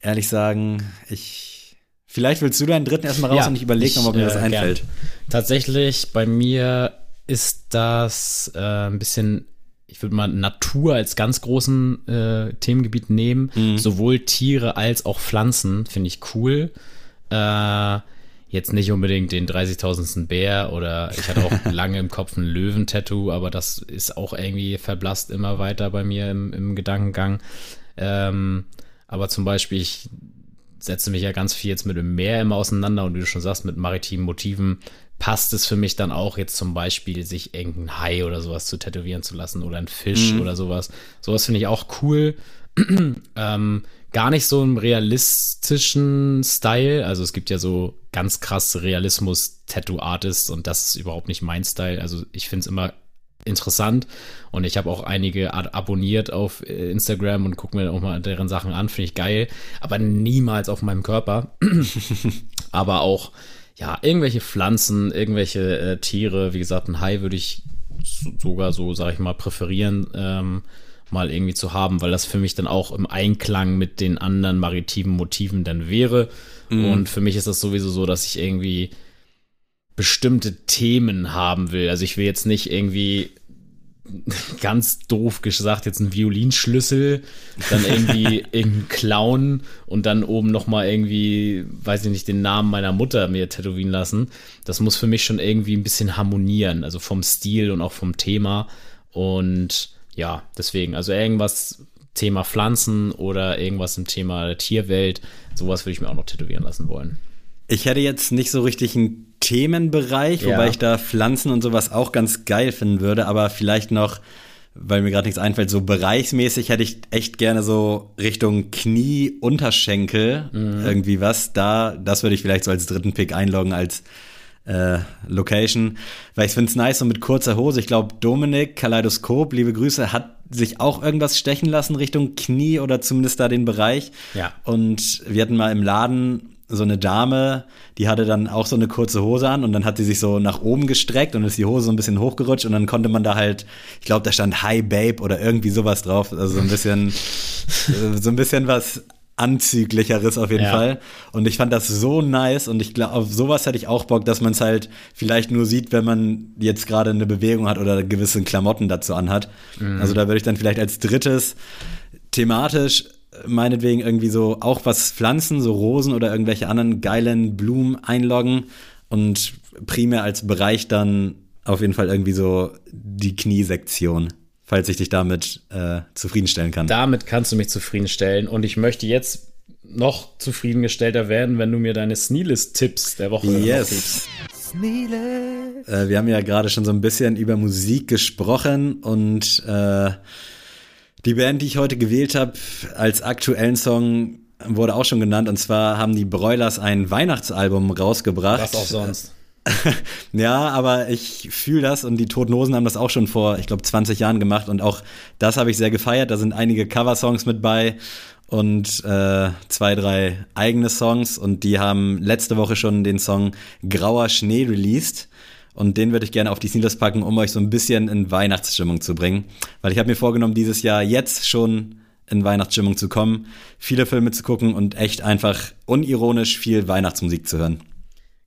Speaker 2: ehrlich sagen, ich. Vielleicht willst du deinen dritten erstmal raus ja, und ich überlege nochmal, ob mir äh, das einfällt. Gern.
Speaker 1: Tatsächlich, bei mir ist das äh, ein bisschen ich würde mal Natur als ganz großen äh, Themengebiet nehmen. Mhm. Sowohl Tiere als auch Pflanzen finde ich cool. Äh, jetzt nicht unbedingt den 30.000. Bär oder ich hatte auch lange im Kopf ein Löwentattoo, aber das ist auch irgendwie verblasst immer weiter bei mir im, im Gedankengang. Ähm, aber zum Beispiel, ich setze mich ja ganz viel jetzt mit dem Meer immer auseinander und wie du schon sagst, mit maritimen Motiven passt es für mich dann auch jetzt zum Beispiel, sich irgendein Hai oder sowas zu tätowieren zu lassen oder ein Fisch mhm. oder sowas. Sowas finde ich auch cool. Ähm, gar nicht so im realistischen Style. Also es gibt ja so ganz krass Realismus-Tattoo-Artists und das ist überhaupt nicht mein Style. Also ich finde es immer interessant. Und ich habe auch einige abonniert auf äh, Instagram und gucke mir auch mal deren Sachen an, finde ich geil. Aber niemals auf meinem Körper. aber auch, ja, irgendwelche Pflanzen, irgendwelche äh, Tiere. Wie gesagt, ein Hai würde ich sogar so, sag ich mal, präferieren. Ähm, mal irgendwie zu haben, weil das für mich dann auch im Einklang mit den anderen maritimen Motiven dann wäre. Mhm. Und für mich ist das sowieso so, dass ich irgendwie bestimmte Themen haben will. Also ich will jetzt nicht irgendwie ganz doof gesagt jetzt ein Violinschlüssel, dann irgendwie irgendein Clown und dann oben noch mal irgendwie, weiß ich nicht, den Namen meiner Mutter mir tätowieren lassen. Das muss für mich schon irgendwie ein bisschen harmonieren, also vom Stil und auch vom Thema und ja, deswegen, also irgendwas Thema Pflanzen oder irgendwas im Thema Tierwelt, sowas würde ich mir auch noch tätowieren lassen wollen.
Speaker 2: Ich hätte jetzt nicht so richtig einen Themenbereich, ja. wobei ich da Pflanzen und sowas auch ganz geil finden würde, aber vielleicht noch, weil mir gerade nichts einfällt, so bereichsmäßig hätte ich echt gerne so Richtung Knie, Unterschenkel mhm. irgendwie was. Da, das würde ich vielleicht so als dritten Pick einloggen als äh, Location, weil ich finde es nice so mit kurzer Hose. Ich glaube, Dominik, Kaleidoskop, liebe Grüße, hat sich auch irgendwas stechen lassen Richtung Knie oder zumindest da den Bereich.
Speaker 1: Ja.
Speaker 2: Und wir hatten mal im Laden so eine Dame, die hatte dann auch so eine kurze Hose an und dann hat sie sich so nach oben gestreckt und ist die Hose so ein bisschen hochgerutscht und dann konnte man da halt, ich glaube, da stand Hi Babe oder irgendwie sowas drauf, also so ein bisschen, so ein bisschen was anzüglicheres auf jeden ja. Fall. Und ich fand das so nice und ich glaube, auf sowas hätte ich auch Bock, dass man es halt vielleicht nur sieht, wenn man jetzt gerade eine Bewegung hat oder gewisse Klamotten dazu anhat. Mhm. Also da würde ich dann vielleicht als drittes thematisch meinetwegen irgendwie so auch was Pflanzen, so Rosen oder irgendwelche anderen geilen Blumen einloggen und primär als Bereich dann auf jeden Fall irgendwie so die Kniesektion, falls ich dich damit äh, zufriedenstellen kann.
Speaker 1: Damit kannst du mich zufriedenstellen und ich möchte jetzt noch zufriedengestellter werden, wenn du mir deine Sneelist-Tipps der Woche
Speaker 2: yes. Äh, wir haben ja gerade schon so ein bisschen über Musik gesprochen und äh, die Band, die ich heute gewählt habe, als aktuellen Song wurde auch schon genannt. Und zwar haben die Broilers ein Weihnachtsalbum rausgebracht.
Speaker 1: Was auch sonst.
Speaker 2: ja, aber ich fühle das und die Toten Hosen haben das auch schon vor, ich glaube, 20 Jahren gemacht und auch das habe ich sehr gefeiert. Da sind einige Coversongs mit bei und äh, zwei, drei eigene Songs und die haben letzte Woche schon den Song Grauer Schnee released. Und den würde ich gerne auf die Sneakers packen, um euch so ein bisschen in Weihnachtsstimmung zu bringen. Weil ich habe mir vorgenommen, dieses Jahr jetzt schon in Weihnachtsstimmung zu kommen, viele Filme zu gucken und echt einfach unironisch viel Weihnachtsmusik zu hören.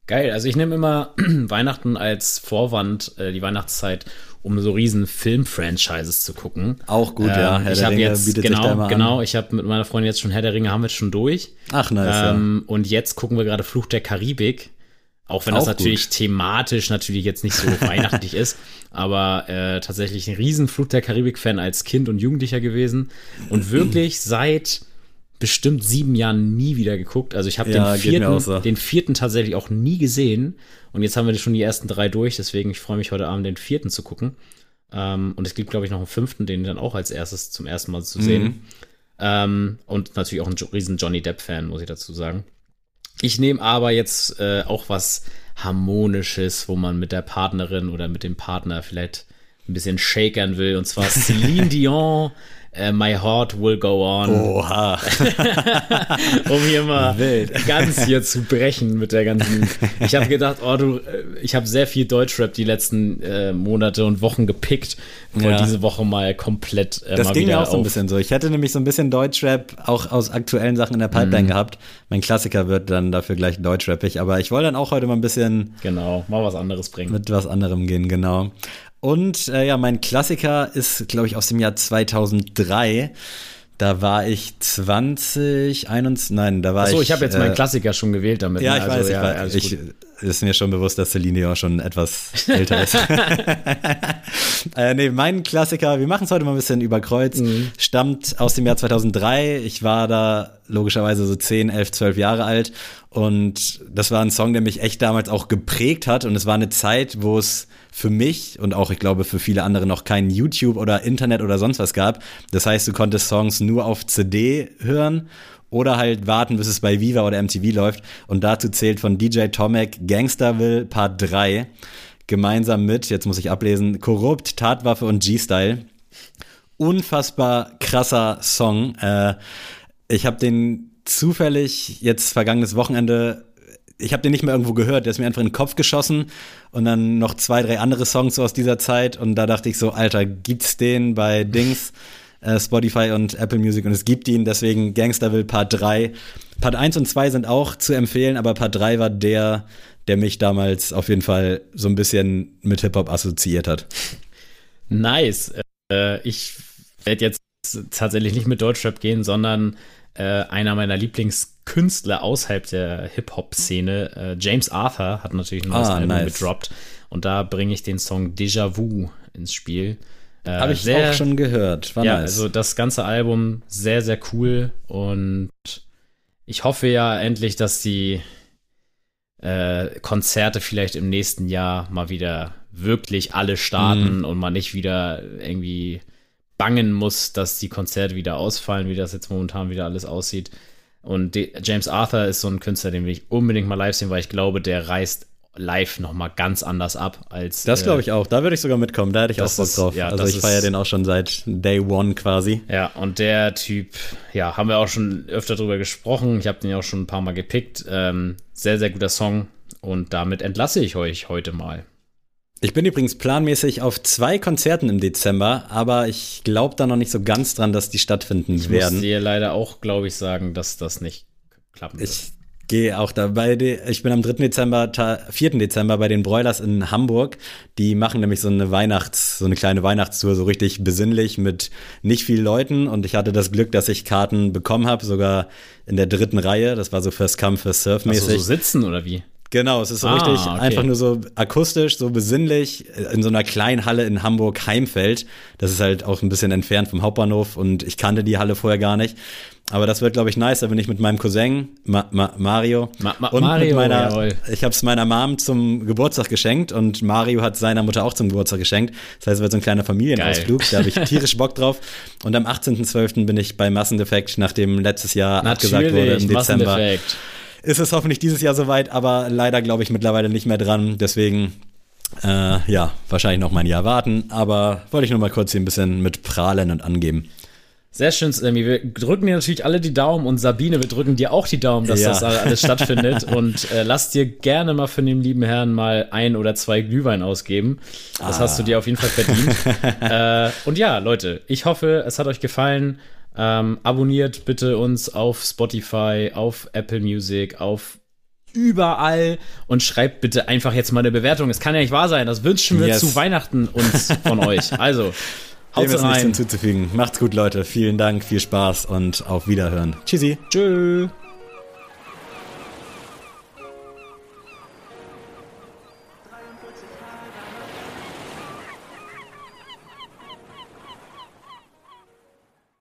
Speaker 1: Geil, also ich nehme immer Weihnachten als Vorwand, äh, die Weihnachtszeit, um so riesen Film-Franchises zu gucken.
Speaker 2: Auch gut, ähm, ja.
Speaker 1: Herr ich habe jetzt genau, genau. Ich habe mit meiner Freundin jetzt schon Herr der Ringe haben wir jetzt schon durch.
Speaker 2: Ach nice. Ähm,
Speaker 1: ja. Und jetzt gucken wir gerade Fluch der Karibik. Auch wenn das natürlich gut. thematisch natürlich jetzt nicht so weihnachtlich ist, aber äh, tatsächlich ein Riesenflug der Karibik-Fan als Kind und Jugendlicher gewesen und wirklich seit bestimmt sieben Jahren nie wieder geguckt. Also ich habe ja, den, vierten, so. den vierten tatsächlich auch nie gesehen und jetzt haben wir schon die ersten drei durch, deswegen ich freue mich heute Abend den vierten zu gucken. Ähm, und es gibt, glaube ich, noch einen fünften, den dann auch als erstes zum ersten Mal zu sehen. Mhm. Ähm, und natürlich auch ein riesen Johnny Depp-Fan, muss ich dazu sagen. Ich nehme aber jetzt äh, auch was Harmonisches, wo man mit der Partnerin oder mit dem Partner vielleicht ein bisschen shakern will. Und zwar Celine Dion Uh, My Heart Will Go On.
Speaker 2: Oha.
Speaker 1: um hier mal Wild. ganz hier zu brechen mit der ganzen. Ich habe gedacht, oh du, äh, ich habe sehr viel Deutschrap die letzten äh, Monate und Wochen gepickt. Und ja. diese Woche mal komplett.
Speaker 2: Äh, das
Speaker 1: mal
Speaker 2: ging mir auch so ein bisschen so. Ich hätte nämlich so ein bisschen Deutschrap auch aus aktuellen Sachen in der Pipeline mhm. gehabt. Mein Klassiker wird dann dafür gleich Deutschrappig. Aber ich wollte dann auch heute mal ein bisschen.
Speaker 1: Genau, mal was anderes bringen.
Speaker 2: Mit was anderem gehen, genau. Und äh, ja, mein Klassiker ist, glaube ich, aus dem Jahr 2003. Da war ich 20, 21, nein, da war Achso,
Speaker 1: ich. ich habe jetzt äh, meinen Klassiker schon gewählt damit.
Speaker 2: Ja, ne? ich also, weiß, ich, ja, weiß, ich ist mir schon bewusst, dass Celine Dion schon etwas älter ist. äh, nee, mein Klassiker, wir machen es heute mal ein bisschen über Kreuz, mhm. stammt aus dem Jahr 2003. Ich war da logischerweise so 10, 11, 12 Jahre alt und das war ein Song, der mich echt damals auch geprägt hat und es war eine Zeit, wo es für mich und auch ich glaube für viele andere noch kein YouTube oder Internet oder sonst was gab. Das heißt, du konntest Songs nur auf CD hören oder halt warten, bis es bei Viva oder MTV läuft. Und dazu zählt von DJ Tomek Gangsterville Part 3. gemeinsam mit, jetzt muss ich ablesen, Korrupt, Tatwaffe und G-Style. Unfassbar krasser Song. Äh, ich habe den zufällig jetzt vergangenes Wochenende ich habe den nicht mehr irgendwo gehört, der ist mir einfach in den Kopf geschossen und dann noch zwei, drei andere Songs aus dieser Zeit und da dachte ich so, Alter, gibt's den bei Dings, äh, Spotify und Apple Music und es gibt ihn, deswegen Gangsterville Part 3. Part 1 und 2 sind auch zu empfehlen, aber Part 3 war der, der mich damals auf jeden Fall so ein bisschen mit Hip-Hop assoziiert hat.
Speaker 1: Nice. Äh, ich werde jetzt tatsächlich nicht mit Deutschrap gehen, sondern äh, einer meiner Lieblingskünstler außerhalb der Hip-Hop-Szene, äh, James Arthur, hat natürlich ein neues ah, Album nice. gedroppt. Und da bringe ich den Song Déjà Vu ins Spiel.
Speaker 2: Äh, Habe ich sehr, auch schon gehört.
Speaker 1: War ja, nice. also das ganze Album sehr, sehr cool. Und ich hoffe ja endlich, dass die äh, Konzerte vielleicht im nächsten Jahr mal wieder wirklich alle starten mm. und man nicht wieder irgendwie bangen muss, dass die Konzerte wieder ausfallen, wie das jetzt momentan wieder alles aussieht. Und James Arthur ist so ein Künstler, den will ich unbedingt mal live sehen, weil ich glaube, der reißt live noch mal ganz anders ab als.
Speaker 2: Das glaube ich äh, auch. Da würde ich sogar mitkommen. Da hätte ich auch Bock drauf. Ja, also ich feiere den auch schon seit Day One quasi.
Speaker 1: Ja, und der Typ, ja, haben wir auch schon öfter drüber gesprochen. Ich habe den ja auch schon ein paar Mal gepickt. Ähm, sehr, sehr guter Song. Und damit entlasse ich euch heute mal.
Speaker 2: Ich bin übrigens planmäßig auf zwei Konzerten im Dezember, aber ich glaube da noch nicht so ganz dran, dass die stattfinden
Speaker 1: ich
Speaker 2: werden. Ich
Speaker 1: muss dir leider auch, glaube ich, sagen, dass das nicht klappen wird.
Speaker 2: Ich gehe auch dabei. Ich bin am 3. Dezember, 4. Dezember bei den Broilers in Hamburg. Die machen nämlich so eine Weihnachts-, so eine kleine Weihnachtstour, so richtig besinnlich mit nicht viel Leuten. Und ich hatte das Glück, dass ich Karten bekommen habe, sogar in der dritten Reihe. Das war so First Come, First Surf mäßig. Also
Speaker 1: so sitzen oder wie?
Speaker 2: Genau, es ist so ah, richtig okay. einfach nur so akustisch, so besinnlich in so einer kleinen Halle in Hamburg Heimfeld. Das ist halt auch ein bisschen entfernt vom Hauptbahnhof und ich kannte die Halle vorher gar nicht. Aber das wird, glaube ich, nice. Da bin ich mit meinem Cousin Ma Ma Mario
Speaker 1: Ma Ma
Speaker 2: und
Speaker 1: Mario,
Speaker 2: mit meiner. Jawohl. Ich habe es meiner Mom zum Geburtstag geschenkt und Mario hat seiner Mutter auch zum Geburtstag geschenkt. Das heißt, es wird so ein kleiner Familienausflug. Geil. Da habe ich tierisch Bock drauf. Und am 18.12. bin ich bei Massendefekt, nachdem letztes Jahr
Speaker 1: Natürlich,
Speaker 2: abgesagt wurde im Dezember ist es hoffentlich dieses Jahr soweit, aber leider glaube ich mittlerweile nicht mehr dran. Deswegen, äh, ja, wahrscheinlich noch mal ein Jahr warten. Aber wollte ich nur mal kurz hier ein bisschen mit prahlen und angeben.
Speaker 1: Sehr schön, Sammy. Wir drücken dir natürlich alle die Daumen und Sabine, wir drücken dir auch die Daumen, dass ja. das alles stattfindet. und äh, lass dir gerne mal von dem lieben Herrn mal ein oder zwei Glühwein ausgeben. Das ah. hast du dir auf jeden Fall verdient. äh, und ja, Leute, ich hoffe, es hat euch gefallen. Ähm, abonniert bitte uns auf Spotify, auf Apple Music, auf überall und schreibt bitte einfach jetzt mal eine Bewertung. Es kann ja nicht wahr sein. Das wünschen wir yes. zu Weihnachten uns von euch. Also,
Speaker 2: haut rein. nichts hinzuzufügen. Macht's gut, Leute. Vielen Dank, viel Spaß und auf Wiederhören. Tschüssi.
Speaker 1: Tschüss.